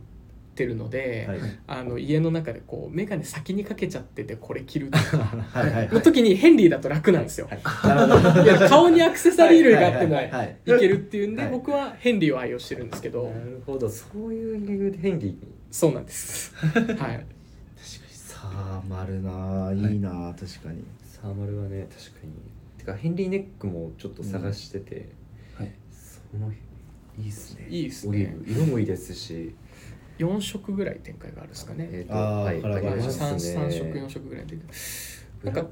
るので、はい。あの家の中でこう眼鏡先にかけちゃっててこれ着るとか はいはいの時にヘンリーだと楽なんですよ。い。や顔にアクセサリー類があってもはいはいはいい。けるっていうんではい。僕はヘンリーを愛用してるんですけど。なるほど。そういう理由でヘンリー。そうなんです。はい。確かに。さあ丸なあい。いなあ確かに。サーマルはね確かに。てかヘンリーネックもちょっと探してて、はい。そのいいっすね。いいっすね。オリーブ色もいいですし4色ぐらい展開があるんですかね。えーはい。カラーバリエーあります 3, ね3色4色ぐらいでなんか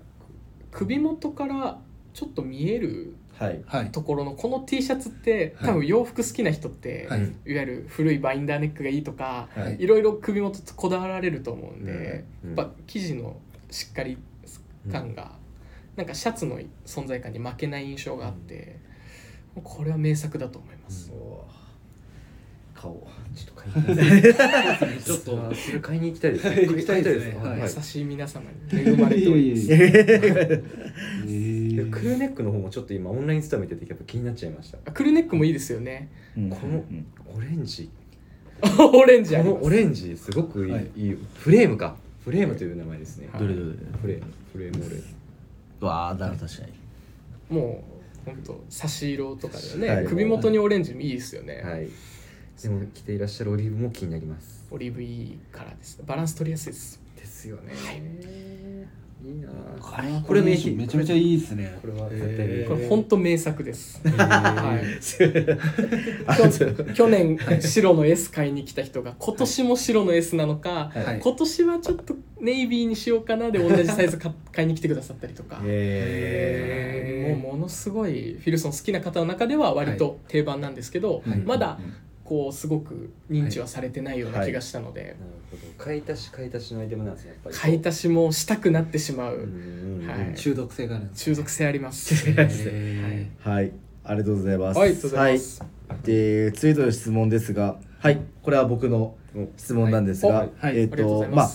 首元からちょっと見えるはい。はい。ところのこの T シャツってはい。多分洋服好きな人って、はい。い、わゆる古いバインダーネックがいいとか、はい。いろいろ首元こだわられると思うんで、うんやっぱ生地のしっかり感が、なんかシャツの存在感に負けない印象があって、もうこれは名作だと思います。顔ちょっと買いに行きたいです ちょっとあそれ買いに行きたいですね。行きたいですね。買はい。優しい。皆様に恵まれております。クルーネックの方もちょっと今オンラインストア見ててやっぱ気になっちゃいました。あクルーネックもいいですよね。うん。このうんオレンジ。オレンジこのオレンジすごくいい,、はい。い、いフレームか。フレームという名前ですね、はい。どれどれどれ。フレーム。フレームオレンジ。わあだから確かに。もう本当差し色とかでね、はい。首元にオレンジもいいですよね。はいでも着ていらっしゃるオリーブも気になります。オリーブいいからです。バランス取りやすいです。ですよね、い、いな。これ名めちゃめちゃいいですね。これは絶対えーこれ本当名作です。ははい。あ 去去年白の S 買いに来た人が今年も白の S なのか、はい。今年はちょっとネイビーにしようかなで同じサイズ買買いに来てくださったりとか。へもうものすごいフィルソン好きな方の中では割と定番なんですけど、はい。まだこうすごく認知はされてないような気がしたので、なるほど。買い足し買い足しのアイテムなんですねやっぱり買い足しもしたくなってしまう、うんはい。中毒性があるんです中毒性あります。へはい。ありがとうございます。はい、ありがとうございます。はい。で次の質問ですがはい。これは僕の質問なんですが、はい。はい。えっ、ありがとまあ。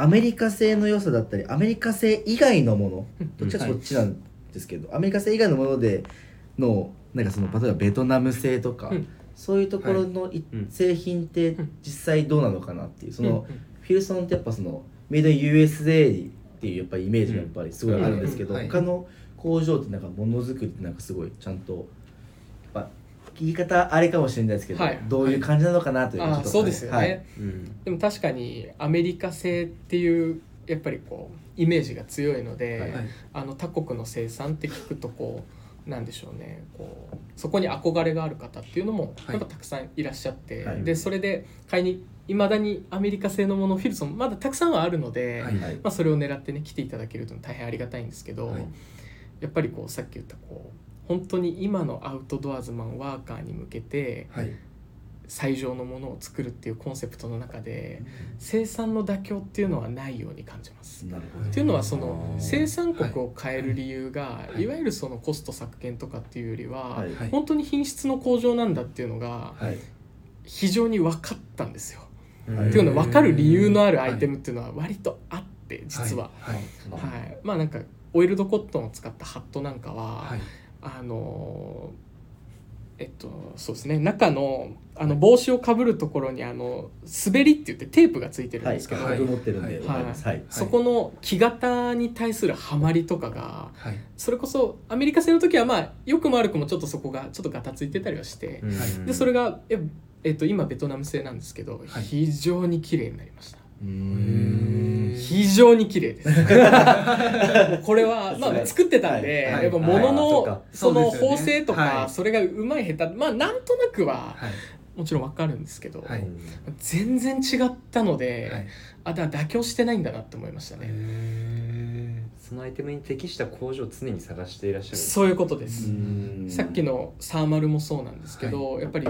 アメリカ製の良さだったりアメリカ製以外のものうん。どっちかそっちなんですけど、アメリカ製以外のものでのなんかその例えばベトナム製とか、うんそういうところの製品ってうん実際どうなのかなっていう。その、フィルソンってやっぱそのメイドイン USA っていうやっぱりイメージがやっぱりすごいあるんですけど、うんうん。はい。他の工場ってなんかものづくりってなんかすごいちゃんとやっぱ言い方あれかもしれないですけど、はい。どういう感じなのかなというああそうですよね、はい。うん。でも確かにアメリカ製っていうやっぱりこうイメージが強いので、はいはい。あの他国の生産って聞くとこうなんでしょうね。こうそこに憧れがある方っていうのもはい。やっぱたくさんいらっしゃって、はい。でそれで買いにいまだにアメリカ製のものフィルソンまだたくさんはあるので、はい。はい。まあ、それを狙ってね来ていただけると大変ありがたいんですけど、はい。やっぱりこうさっき言ったこう本当に今のアウトドアズマンワーカーに向けてはい最上のものを作るっていうコンセプトの中で生産の妥協っていうのはないように感じます。なるほど。っていうのはその生産国を変える理由がはい。い。わゆるそのコスト削減とかっていうよりは本当に品質の向上なんだっていうのがはい。非常に分かったんですよ。はいっていうのは分かる理由のあるアイテムっていうのは割とあって実は。はい。はい、まあなんかオイルドコットンを使ったハットなんかは、はい。あのえっとそうですね。中のあの帽子をかぶるところにあの滑りって言ってテープがついてるんはいですけど、僕持ってるんではい。はい。そこの木型に対するハマりとかがはい。それこそアメリカ製の時はまあよくも悪くもちょっとそこがちょっとガタついてたりはして、でそれがえ、えっと、今ベトナム製なんですけど、はい。非常に綺麗になりました。非常に綺麗です。これはまあ作ってたんで、はい。はいやっぱ物のそのそうですよね。縫製とかはい。それがうまい下手まあなんとなくははい。もちろんわかるんですけど、はい。全然違ったので、はい。あだ妥協してないんだなって思いましたね。へそのアイテムに適した工場を常に探していらっしゃる。そういうことです。うん。さっきのサーマルもそうなんですけど、やっぱり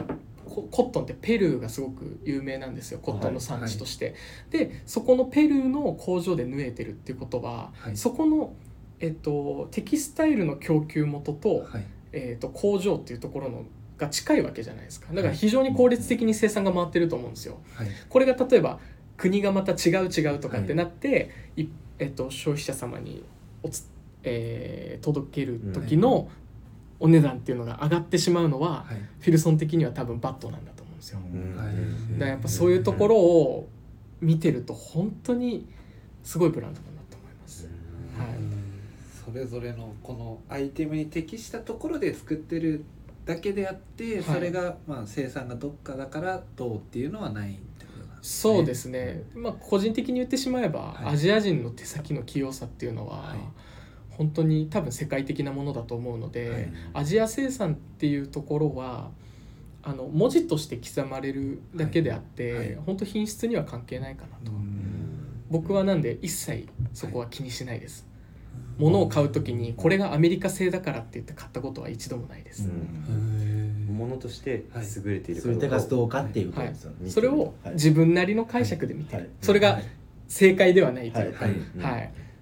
ココットンってペルーがすごく有名なんですよ。コットンの産地として、でそこのペルーの工場で縫えてるっていうことは、はい。そこの、えっと、テキスタイルの供給元と,、はい。えっと工場っていうところのが近いわけじゃないですか。だから非常に効率的に生産が回ってると思うんですよ。はい。これが例えば国がまた違う違うとかってなって、い。えっと、消費者様におつ、えー届ける時のお値段っていうのが上がってしまうのは、はい。フィルソン的には多分バットなんだと思うんですよ。だからやっぱそういうところを見てると本当にすごいブランドだなと思います。はい。それぞれのこのアイテムに適したところで作ってるだけであって、はい。それがまあ生産がどっかだからどうっていうのはないそうですね、まあ、個人的に言ってしまえば、はい。アジア人の手先の器用さっていうのは、はい本当に多分世界的なものだと思うので、はい。アジア生産っていうところはあの文字として刻まれるだけであって、はい。はい。本当品質には関係ないかなと、うん。僕はなんで一切そこは気にしないです、物を買う時にこれがアメリカ製だからって言って買ったことは一度もないです、うん。ものとして優れているそうい。う手がどうかっていそれをはい自分なりの解釈で見てる、はい。それがはい。正解ではないという。か、はい。は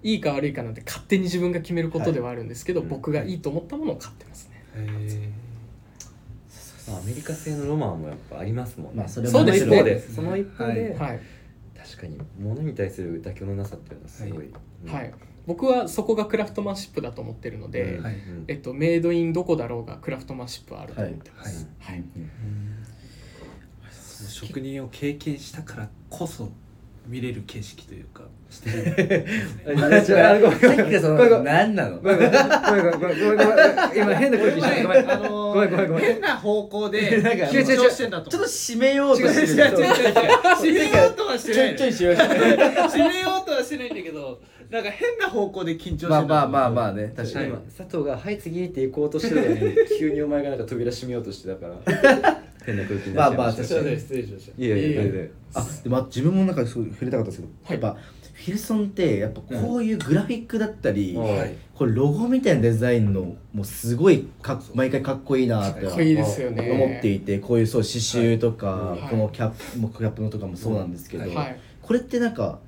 いいいか悪いかなんて勝手に自分が決めることではあるんですけど、はい。僕がいいと思ったものを買ってますね。アメリカ製のロマンもやっぱありますもんね、まあそれもそうですね。その一方でその一方で、はい、確かに物に対する妥協のなさっていうのはすごい、はい。うん。はい、僕はそこがクラフトマンシップだと思ってるので、うん。はい。うん。えっと、メイドインどこだろうがクラフトマンシップはあると思ってます。はい。その職人を経験したからこそ見れる景色というか してる。んですねあ違うあごめんさっきその何なのごめんごめん。ごめんごめんごめんごめん今変な空気したごめんあのーごめん。ごめんごめん。変な方向で なんか緊張してんだと。ちょっと締めようとしてる。違う違う違う。違う。締めようとはしてない。ちょいちょいしよう締めようとはしてないんだけどなんか変な方向で緊張してまあまあまああまあね。確かに。今佐藤が「はい次」って行こうとしてるのに急にお前がなんか扉閉めようとしてたから変な空気になっちゃいました。まあまあ失礼しました。いやいやいやあでも自分もなんかすごい触れたかったんですけど、はい。やっぱフィルソンってやっぱこういうグラフィックだったり、はい。これロゴみたいなデザインのもうすごいかっ毎回かっこいいなってかっこいいですよね。思っていてこういうそう刺繍とか、はい。このキャップもキャップのとかもそうなんですけど、はい、これってなんか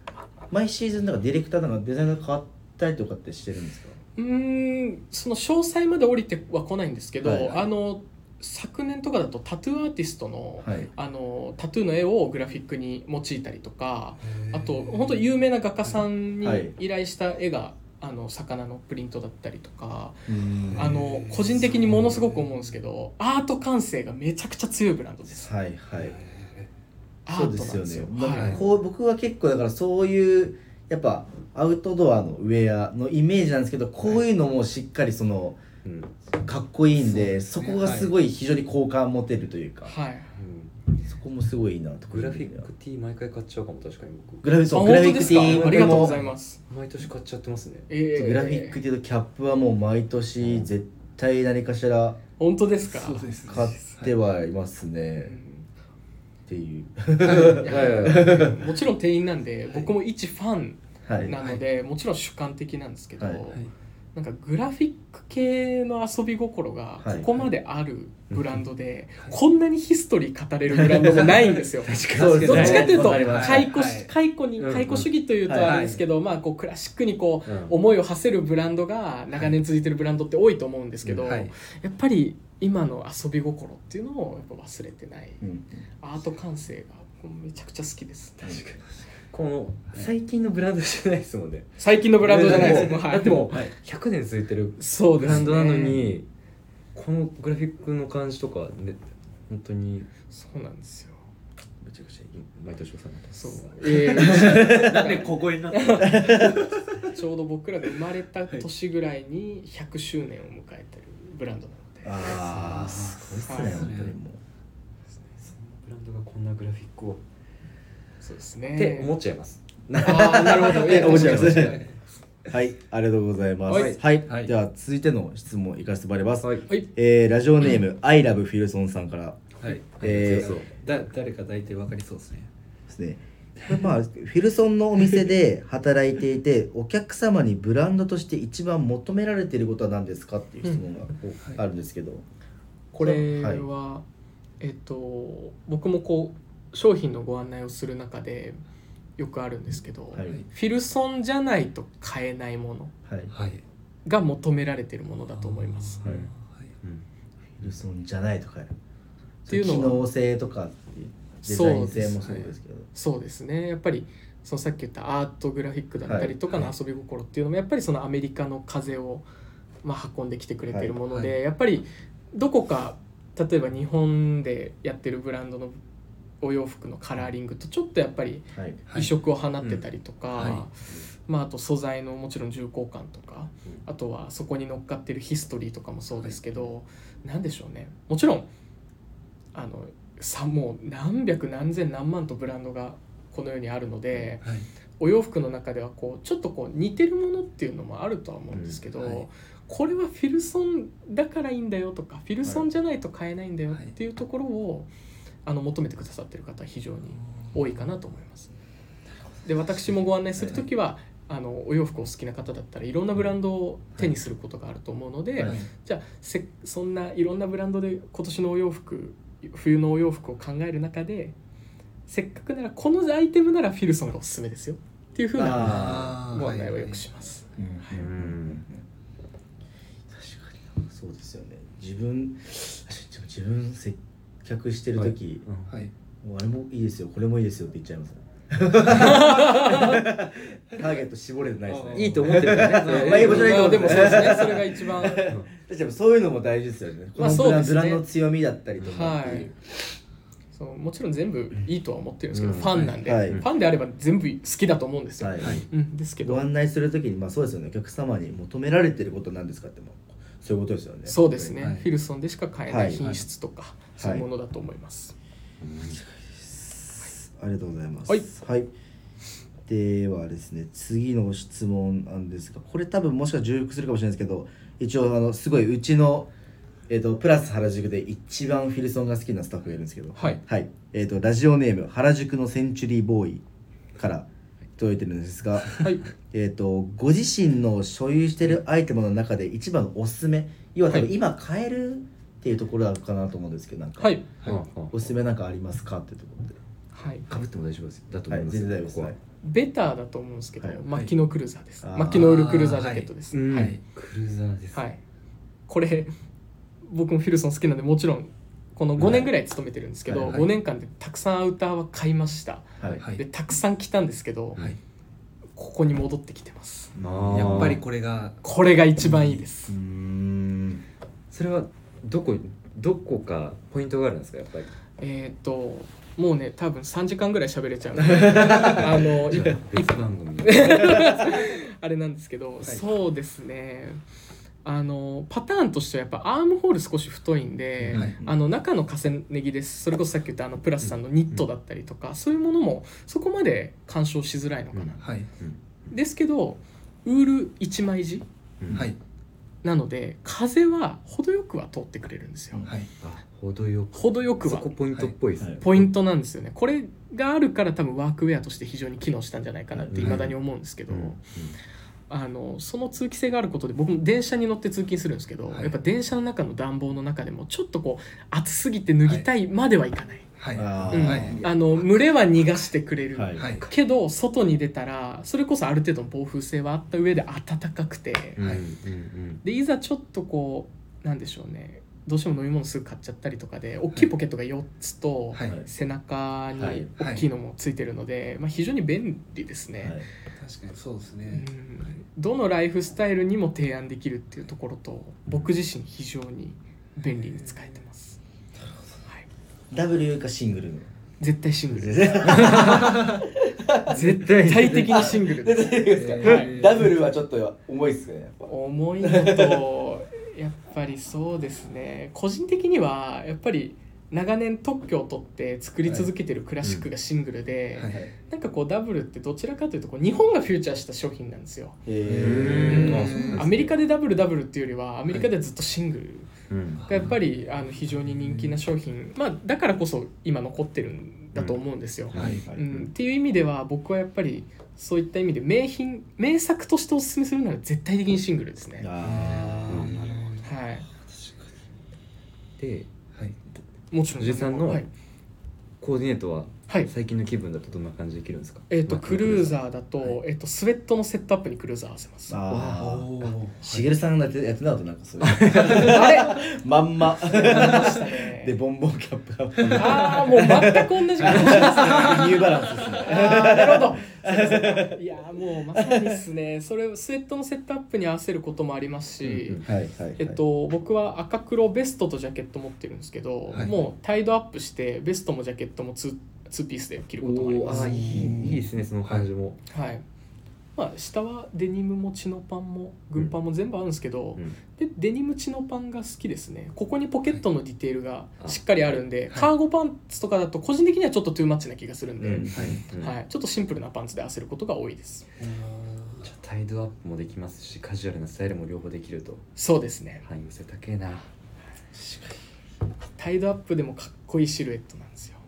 毎シーズンなんかディレクターなんかデザイナーが変わったりとかってしてるんですか？うーんその詳細まで降りては来ないんですけど、はい。あの昨年とかだとタトゥーアーティストの,、はい。あのタトゥーの絵をグラフィックに用いたりとかあと本当有名な画家さんにはい依頼した絵が、あの魚のプリントだったりとかうん。あの個人的にものすごく思うんですけどアート感性がめちゃくちゃ強いブランドです。はいはい。アそうですよね。はい。かこう僕は結構だからそういうやっぱアウトドアのウェアのイメージなんですけどこういうのもしっかりそのうんかっこいいんでそ,、こがすごい非常に好感持てるというか、はい。そこもすごいいいなとグラフィック T 毎回買っちゃうかも確かに僕。グラフィックあそうグラフィッありがとうございます。毎年買っちゃってますね。えーグラフィックっていうとキャップはもう毎年絶対何かしら本当ですか？そうです。買ってはいますね、うん。っていう。もちろん店員なんで僕も一ファンはい。なので、もちろん主観的なんですけど、はい。はいなんかグラフィック系の遊び心がはい。ここまであるブランドで、こんなにヒストリー語れるブランドもないんですよ。どっちかというと解雇はい。解雇にうん解雇主義というとあれですけど、まあこうクラシックにこううん。思いを馳せるブランドが長年続いてるブランドって多いと思うんですけど、はい。やっぱり今の遊び心っていうのをやっぱ忘れてない。うん。アート感性がめちゃくちゃ好きです。この最近のブランドじゃないですもんね。最近のブランドじゃないです。もうはい。だってもうはい。100年続いてるブランドなのにこのグラフィックの感じとかね本当に。そうなんですよ。めちゃくちゃいい毎年お世話になってます。そう。えーなんで小声になったちょうど僕らが生まれた年ぐらいに100周年を迎えてるブランドなので、ああすごいっすねはい本当にもう。そんなブランドがこんなグラフィックをそうですって思ね。っちゃいます。ああなるほど。え面白い確かに。はいありがとうございます。はい。はい、はい。では続いての質問いかせてもらいます、はい。はい。えーラジオネーム、I love フィルソンさんから。はい。えーそうだ誰か大体わかりそうですね。ですね。これまあフィルソンのお店で働いていてお客様にブランドとして一番求められていることは何ですかっていう質問があるんですけど、これはい。は、えっと僕もこう商品のご案内をする中でよくあるんですけど、はい。フィルソンじゃないと買えないものはい。はい。が求められているものだと思います。はい。はい。うん。フィルソンじゃないとかっていうのは機能性とかデザイン性もそうですけど。そうですね。やっぱりそのさっき言ったアートグラフィックだったりとかのはい。遊び心っていうのもやっぱりそのアメリカの風を、まあ、運んできてくれているもので、はい。やっぱりどこか例えば日本でやってるブランドのお洋服のカラーリングとちょっとやっぱりはい。はい異色を放ってたりとか、はい。まあ、あと素材のもちろん重厚感とかうん。あとはそこに乗っかってるヒストリーとかもそうですけど、なんでしょうね。もちろんあのさもう何百何千何万とブランドがこの世にあるのではい。お洋服の中ではこうちょっとこう似てるものっていうのもあるとは思うんですけど、うん。はい。これはフィルソンだからいいんだよとかフィルソンじゃないと買えないんだよっていうところを、あの求めてくださってる方は非常に多いかなと思います。で私もご案内する時は、あのお洋服を好きな方だったらいろんなブランドを手にすることがあると思うので、はい。じゃあせそんないろんなブランドで今年のお洋服冬のお洋服を考える中でせっかくならこのアイテムならフィルソンがおすすめですよ。っていうふうなご案内をよくします。うん。うん。確かに。そうですよね。自分自分接客してる時、うん。はい。もうあれもいいですよ。これもいいですよって言っちゃいます。ターゲット絞れてないですね。いいと思ってるからね。まあいいもちろんいいと思うで。もそうですね。それが一番。確かにそういうのも大事ですよね。こまあそうですね。ブランドの強みだったりとかはい。そうもちろん全部いいとは思ってるんですけど、うん。ファンなんで、はい。ファンであれば全部好きだと思うんですよ、はい。はい。うん、ですけど。ご案内するときにまあそうですよね。お客様に求められてることなんですかってもそういうことですよね。そうですね、はい。フィルソンでしか買えはないい品質とか、そういうものだと思います、ありがとうございます。はい。ではですね、次の質問なんですが、これ多分もしかしたら重複するかもしれないですけど、一応あのすごいうちのえっ、とプラス原宿で一番フィルソンが好きなスタッフがいるんですけど、はい。えっ、とラジオネーム原宿のセンチュリーボーイから届いてるんですが、はい。えっとご自身の所有してるアイテムの中で一番のおすすめ、要は多分今買えるっていうところなのかなと思うんですけど、なんか、はい。おすすめなんかありますかっていうところで。はい。かぶっても大丈夫です。だとはい、思います、全然大丈夫です。ここは。はい。ベターだと思うんですけど、はい。マッキノクルーザーです、マッキノールクルーザージャケットです。うんはい、クルーザーです、はい、これ僕もフィルソン好きなんでもちろんこの5年ぐらい勤めてるんですけど、はい。はい5年間でたくさんアウターは買いました、はい。はい。でたくさん着たんですけど、はい。ここに戻ってきてます。やっぱりこれがこれが一番いいです、うーん。それはどこどこかポイントがあるんですかやっぱり？えっ、ともうね多分3時間ぐらい喋れちゃうんで あの番組。あれなんですけど、そうですね。あのパターンとしてはやっぱアームホール少し太いんで、はい。あの中の重ね着です。それこそさっき言ったあのプラスさんのニットだったりとか、そういうものもそこまで干渉しづらいのかな、はい。ですけどウール一枚地？うん。はいなので風は程よくは通ってくれるんですよ、はい。あ程よく。程よくは。そこポイントっぽい。ですね、はい。ポイントなんですよね。これがあるから多分ワークウェアとして非常に機能したんじゃないかなっていまだに思うんですけど、うん。あのその通気性があることで僕も電車に乗って通勤するんですけど、はい。やっぱ電車の中の暖房の中でもちょっとこう暑すぎて脱ぎたいまではいかない、はいあうん。はい。あの蒸れは逃がしてくれる、はい。はい。けど外に出たらそれこそある程度の防風性はあった上で暖かくて、はい。うんうん。でいざちょっとこうなんでしょうね。どうしても飲み物すぐ買っちゃったりとかで大きいポケットが4つと、はい。背中にはい。大きいのもついてるので、まあ、非常に便利ですね、はい。確かにそうですうねんどのライフスタイルにも提案できるっていうところと僕自身非常に便利に使えてます、はい、W かシングル？の絶対シングル。で す絶絶対的にシングル。です対ですか、はいダブルはちょっと重いっすねやっぱ。重いのとやっぱりそうですね。個人的にはやっぱり長年特許を取って作り続けてるクラシックがシングルで、はいなんかこうダブルってどちらかというとこう日本がフューチャーした商品なんですよ、へうん。アメリカでダブルダブルっていうよりはアメリカではずっとシングル。うんがやっぱりあの非常に人気な商品、まあ、だからこそ今残ってるんだと思うんですよ、はいうん。っていう意味では僕はやっぱりそういった意味で名品名作としておすすめするなら絶対的にシングルですね。はい。ではい。もちろんさんのはい、コーディネートははい。最近の気分だとどんな感じできるんですか？えっとまあクルーザーだと、はい。えっとスウェットのセットアップにクルーザー合わせます。ああ。しげるさんがやってやってなかったなんかそういうれ まんまでボンボンキャップがああもう全く同じ感じですね。ニューバランスですね。あーなるほどいやーもうまさにですね。それスウェットのセットアップに合わせることもありますし、えっと、僕は赤黒ベストとジャケット持ってるんですけど、はい。もうタイドアップしてベストもジャケットも 2, 2ピースで着ることもあります。いいいいですねその感じも、はいまあ下はデニムもチノパンも軍パンも全部あるんですけど、うん。でデニムチノパンが好きですね。ここにポケットのディテールがあ。しっかりあるんで、カーゴパンツとかだと個人的にはちょっとトゥーマッチな気がするんで、うん。はい。うんはい、ちょっとシンプルなパンツで合わせることが多いです。じゃあタイドアップもできますしカジュアルなスタイルも両方できると。そうですね。汎用性高えな。タイドアップでもかっこいいシルエットなんですよ。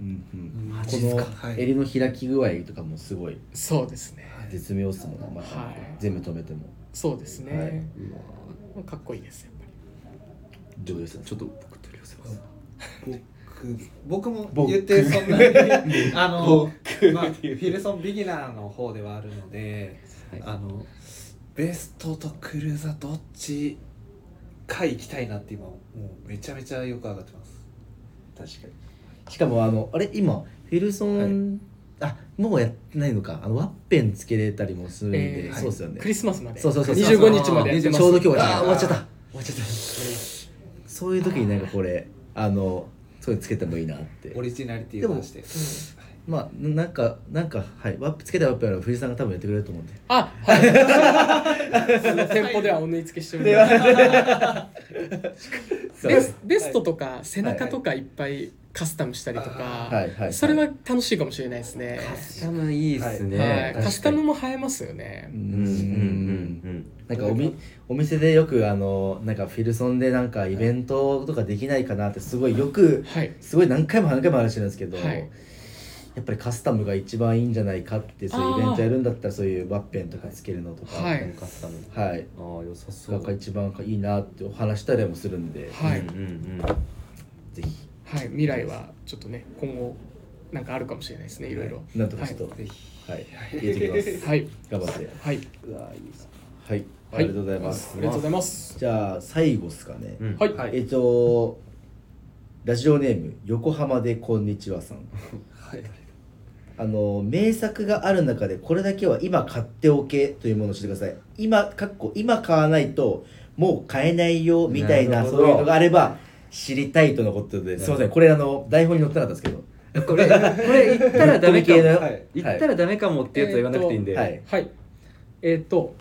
うんうん。マこジっすか？のはい。襟の開き具合とかもすごい。そうですね絶妙っすもんねまたはい。全部止めても。そうですね、はい。かっこいいですやっぱり。どうですかちょっと僕取り寄せます。僕僕も僕。言ってそんなに。あの、まあ、フィルソンビギナーの方ではあるので、はい。あのベストとクルーザーどっちか行きたいなって今もうめちゃめちゃよく上がってます。確かに。しかもあのあれ今フィルソン、あもうやってないのか。あのワッペンつけれたりもするんで、えーそうですよね。クリスマスまで。そうそうそう25日まで。やってますちょうど今日は。終わっちゃった。終わっちゃった。そういう時になんかこれあのそういうのつけてもいいなって。オリジナリティを出して。まあなんかなんかはい。ワップつけたワッペンは藤井さんが多分やってくれると思うんで。あはい。店舗ではお縫い付けしておりますベスベストとか背中とかいっぱいカスタムしたりとか、はいはいそれは楽しいかもしれないですね、カスタムいいっすね、はい、確かにカスタムも映えますよね。う、んうんうんうんなんかおみお店でよくあのなんかフィルソンでなんかイベントとかできないかなってすごいよくはい。すごい何回も何回も話してるんですけど、はい。やっぱりカスタムが一番いいんじゃないかってそういうイベントやるんだったらそういうワッペンとかつけるのとかははいカスタム。はい。ああ良さそう。が一番いいなってお話したりもするんで、はい。うんうんうん。ぜひはい、未来はちょっとね今後なんかあるかもしれないですねい。ろいろ。なんとかちょっとぜひはい、入れてきます。はい。頑張って。はい。うわい。いですはい、あはいりがとうございます。ありがとうございます。じゃあ最後ですかね、うん。はい、はい。えっとラジオネーム横浜でこんにちはさん。はい。あの名作がある中でこれだけは今買っておけというものをしてください。今かっこ今買わないともう買えないよみたいなそういうのがあれば知りたいとのことですいません。これあの台本に載ってなかったですけど。これこれ言ったらダメかも。はい。言ったらダメかもってやつは言わなくていいんで、はい。はい。えっ、と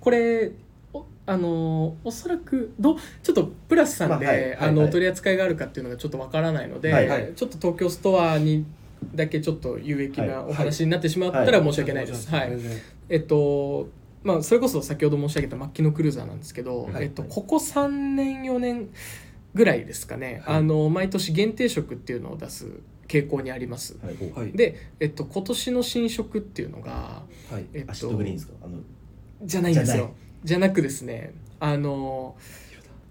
これおあのーおそらくどちょっとプラスさんで、まあのはい。取り扱いがあるかっていうのがちょっとわからないので、はい。はい。ちょっと東京ストアにだけちょっと有益なお話になってしまったら申し訳ないです。はい、全然えっとまあそれこそ先ほど申し上げた末期のクルーザーなんですけど、はい。えっとここ3年4年ぐらいですかね、はい。あの毎年限定色っていうのを出す傾向にあります。はい。はい。で、えっと、今年の新色っていうのが、はい。えっと、アシッドグリーンですか？あのじゃないんですよ。じゃなくですねあの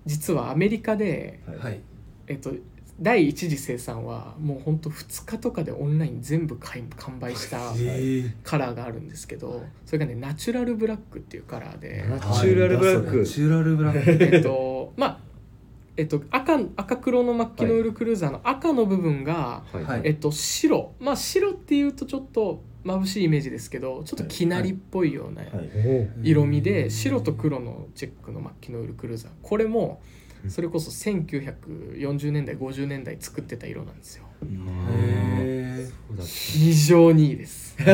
実はアメリカで、はい。えっと、第一次生産はもうほんと2日とかでオンライン全部買い完売したカラーがあるんですけどそれがねナチュラルブラックっていうカラーで。ナチュラルブラック。ナチュラルブラック。えっとまあえっと赤赤黒のマッキノイルクルーザーの赤の部分が、はい。はい。えっと白。まあ白っていうとちょっと眩しいイメージですけどちょっときなりっぽいようなはい。色味で白と黒のチェックのマッキノイルクルーザー。これもそれこそ1940年代50年代作ってた色なんですよ。非常にいいです。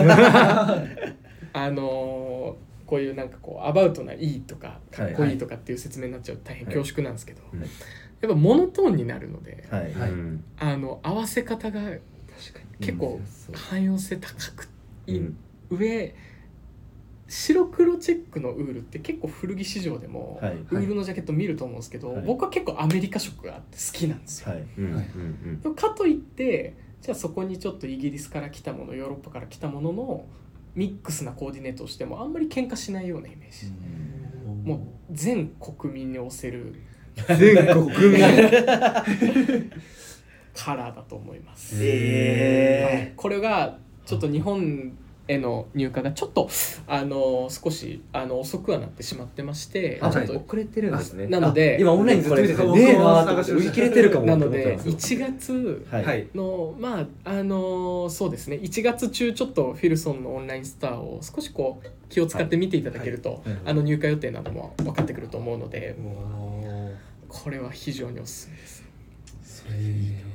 あのーこういうなんかこうアバウトないいとかかっこいいとかっていう説明になっちゃうと大変恐縮なんですけど、はいやっぱモノトーンになるので、はい。はい。うん。あの合わせ方が確かに結構汎用性高くいい、うん。上白黒チェックのウールって結構古着市場でもはい。ウールのジャケット見ると思うんですけど、はい。僕は結構アメリカ色があって好きなんですよ。はい。うんかといってじゃあそこにちょっとイギリスから来たものヨーロッパから来たもののミックスなコーディネートをしてもあんまり喧嘩しないようなイメージ、もう全国民に押せる。全国民。カラーだと思います、えはい。これがちょっと日本への入荷がちょっとあの少しあの遅くはなってしまってましてあちょっと遅れてるんです。ね。なのであ今オンラインずっと見ててな売り切れてるかもなのでですよ。1月のまああのそうですね。1月中ちょっとフィルソンのオンラインスターを少しこう気を使って見ていただけると、はい。あの入荷予定なども分かってくると思うのでおこれは非常におすすめです。それいいな。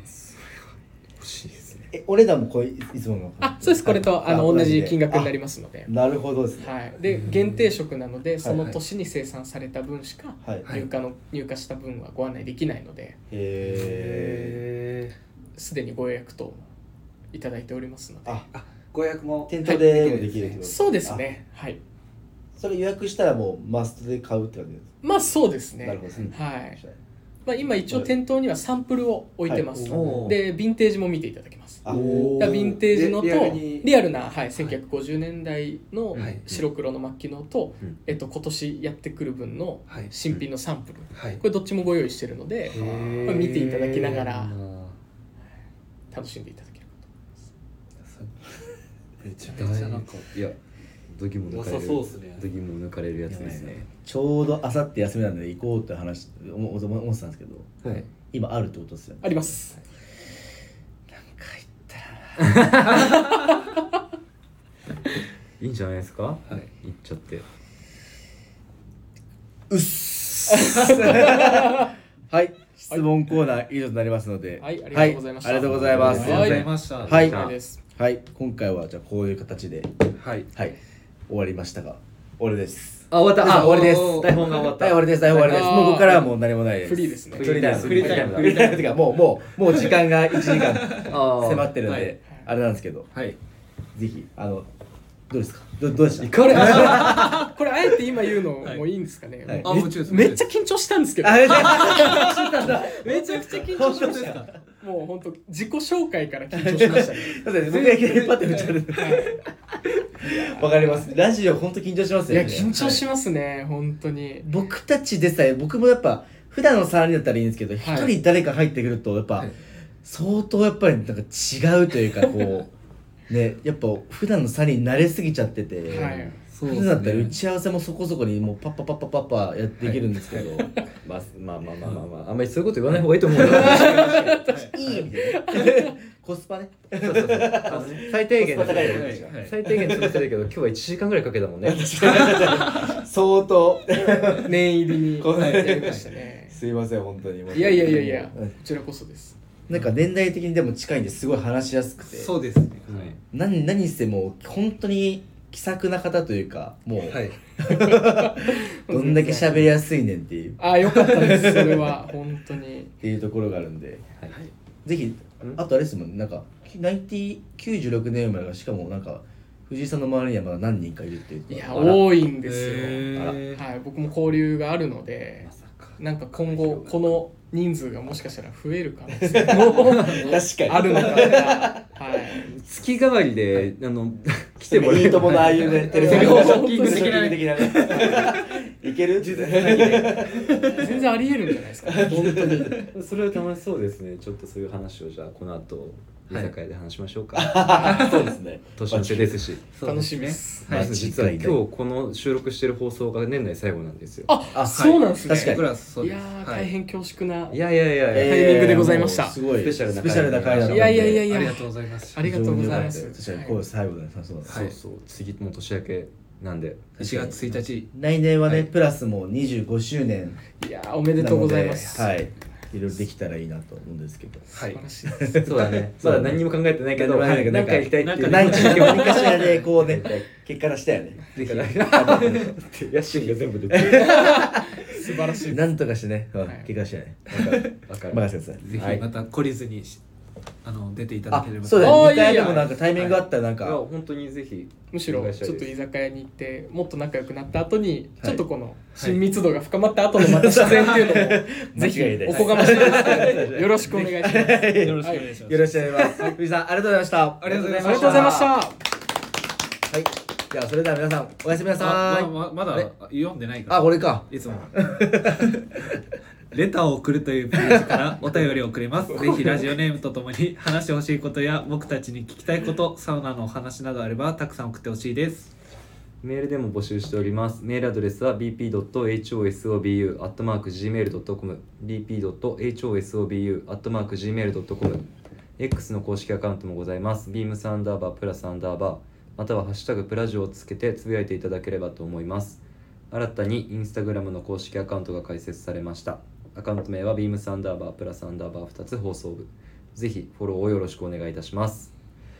欲しいです。ねえお値段もこういいつものあそうです。これとあの同じ金額になりまますので、なるほどですね。はい、で限定色なのでそのはい。年に生産された分しかはい。はい入荷の入荷した分はご案内できないので。へえへすでにご予約等もいただいておりますので。あご予約も店頭でもできるってことそうですね。はい。あそれ予約したらもうマストで買うって感じですまあそうですね。なるほどですね。はいまあ、今一応店頭にはサンプルを置いてます、はい。でヴィンテージも見ていただけます。ヴィンテージのとリアルな、はい、1950年代のはい。白黒の末期のと、うん。えっと、今年やってくる分のはい。新品のサンプル、はい。これどっちもご用意してるのでへまあ見ていただきながらあ。楽しんでいただけるめちゃーめちゃなんかいや度肝抜かれる。抜かれるやつですねちょうどあさって休みなんで行こうって話思思思ってたんですけどはい。今あるってことですよね。あります。い。いんじゃな。いですかはい行っちゃってうっす。はい。質問コーナー以上となりますので。はいありがとうございました。はありがとうございます。ありがとうございました。はい。はい。今回はじゃあこういう形で。はい。はい。終わりましたが終わりですあ終わった。あ終わりです。台本が終わった。はい終わりです。台本終わりですもうここからはもう何もないです。フリーですね。フリータイム。フリータイム。だフリータイム。っていうかもうもうもう時間が1時間 迫ってるんで、はい。あれなんですけど。はい。ぜひあのどうですか？どどうでした？これあ これあえて今言うのもい。いんですかね、あもちろんですめっちゃ緊張したんですけど。めちゃくちゃ緊張しました。もう本当自己紹介から緊張しましたね。だって僕がいきなりパッて振っちゃう わかります。ラジオ本当緊張しますいや緊張しますね、本当に。僕たちでさえ僕もやっぱ普段の3人だったらいいんですけど一、はい。人誰か入ってくるとやっぱ、はい。相当やっぱりなんか違うというかこう ねやっぱ普段の3人に慣れすぎちゃってて、はい。そう普段だったら打ち合わせもそこそこにもうパッパパッパパッパやってできるんですけど、まあまあまあまあまあまあ。あんまりそういうこと言わない方がいいと思うよ。い。い意味でねコスパね。そうそうそう。あのね最低限コスパ高いはいはい最低限潰してるけど今日は1時間ぐらいかけたもんね。相当。念入りに。こうやりましたねすいません本当に。いやいやいやいや。うんこちらこそです。なんか年代的にでも近いんですごい話しやすくて。そうですね。何何せもう本当に気さくな方というかもう、はい。どんだけ喋りやすいねんっていう。ああよかったです。それは本当に。っていうところがあるんで。はい。ぜひあとあれですもんねなんか90 96年生まれがしかもなんか藤井さんの周りにはまだ何人かいるっていう。いや多いんですよ。はい僕も交流があるのでまさか。なんか今後この人数がもしかしたら増える可能性も 確かに。あるのかなはい。月替わりであの 来てもらえいいとものああいうね テレビショッキング的的なね。ないける？全然ありえるんじゃないですか。本当に。それは楽しそうですね。ちょっとそういう話をじゃあこの後居酒屋で話しましょうか、そうですね。年の瀬ですし。楽しみです。はい。まず実は今日この収録してる放送が年内最後なんですよ。ああそうなんですね。確かに。僕らそういです。やーはい。大変恐縮ないやいやいやいや、タイミングでございました。すごい。スペシャルな回スペシャルな回なのでいやいやいやいや。ありがとうございます。ありがとうございます。確かにこう最後だね。そうだねはい。そうそう。次も年明けなんで。1月1日。来年はね、はいプラスも25周年いやーおめでとうございます。はいいろいろできたらいいなと思うんですけど。はい。そうだね。まだ何にも考えてないけど。何かやりたいっていう。何か何かしらでこうね結果出したよね。が全部出てる素晴らしいです。なんとかしてね、結果したよね わかる。任せてください。ぜひまた懲りずにしあの出ていただあければそうだよ2回でもなんかタイミングがあったら。なんいやか本当にぜひむしろちょっと居酒屋に行ってもっと仲良くなった後にはい。ちょっとこの親密度が深まった後のまた出演っていうのも ぜひ間違いない。おこがましいですよろしくお願いします。よろしくお願いします。よろしくお願いします。藤井さんありがとうござい。ましたありがとうございました。ありがとうございました。はい。ではそれでは皆さんおやすみなさあいまままだあれ？読んでないから。あ俺か。いつも レターを送るというページからお便りをくれます。ぜひラジオネームとともに話してほしいことや僕たちに聞きたいこと、サウナのお話などあればたくさん送ってほしいです。メールでも募集しております。メールアドレスは bp.hosobu.gmail.com bp.hosobu.gmail.com X の公式アカウントもございます。beams アンダーバープラスアンダーバーまたはハッシュタグプラジオをつけてつぶやいていただければと思います。新たにインスタグラムの公式アカウントが開設されました。アカウント名は beams アンダーバープラスアンダーバー2つ放送部。ぜひフォローをよろしくお願いいたします。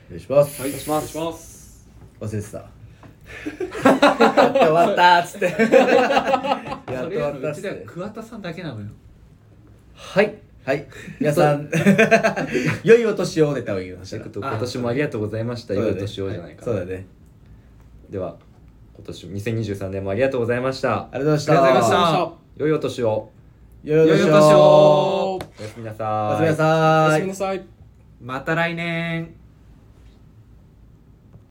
お願いします。はい、お願いします。ます。忘れてた。やって終わったっつって。やってそ終れわったっつって。うちでは桑田さんだけなのよ。はい。はい。皆さん。良いお年を出た方がいいよそした今年もありがとうございました。良いお年をじゃないか。そうだね。では今年も2023年もありがとうございました。ありがとうございました。良いお年を良いお年良いお年ををおやすみなおさやすみなおやさーいすみなさい。また来年。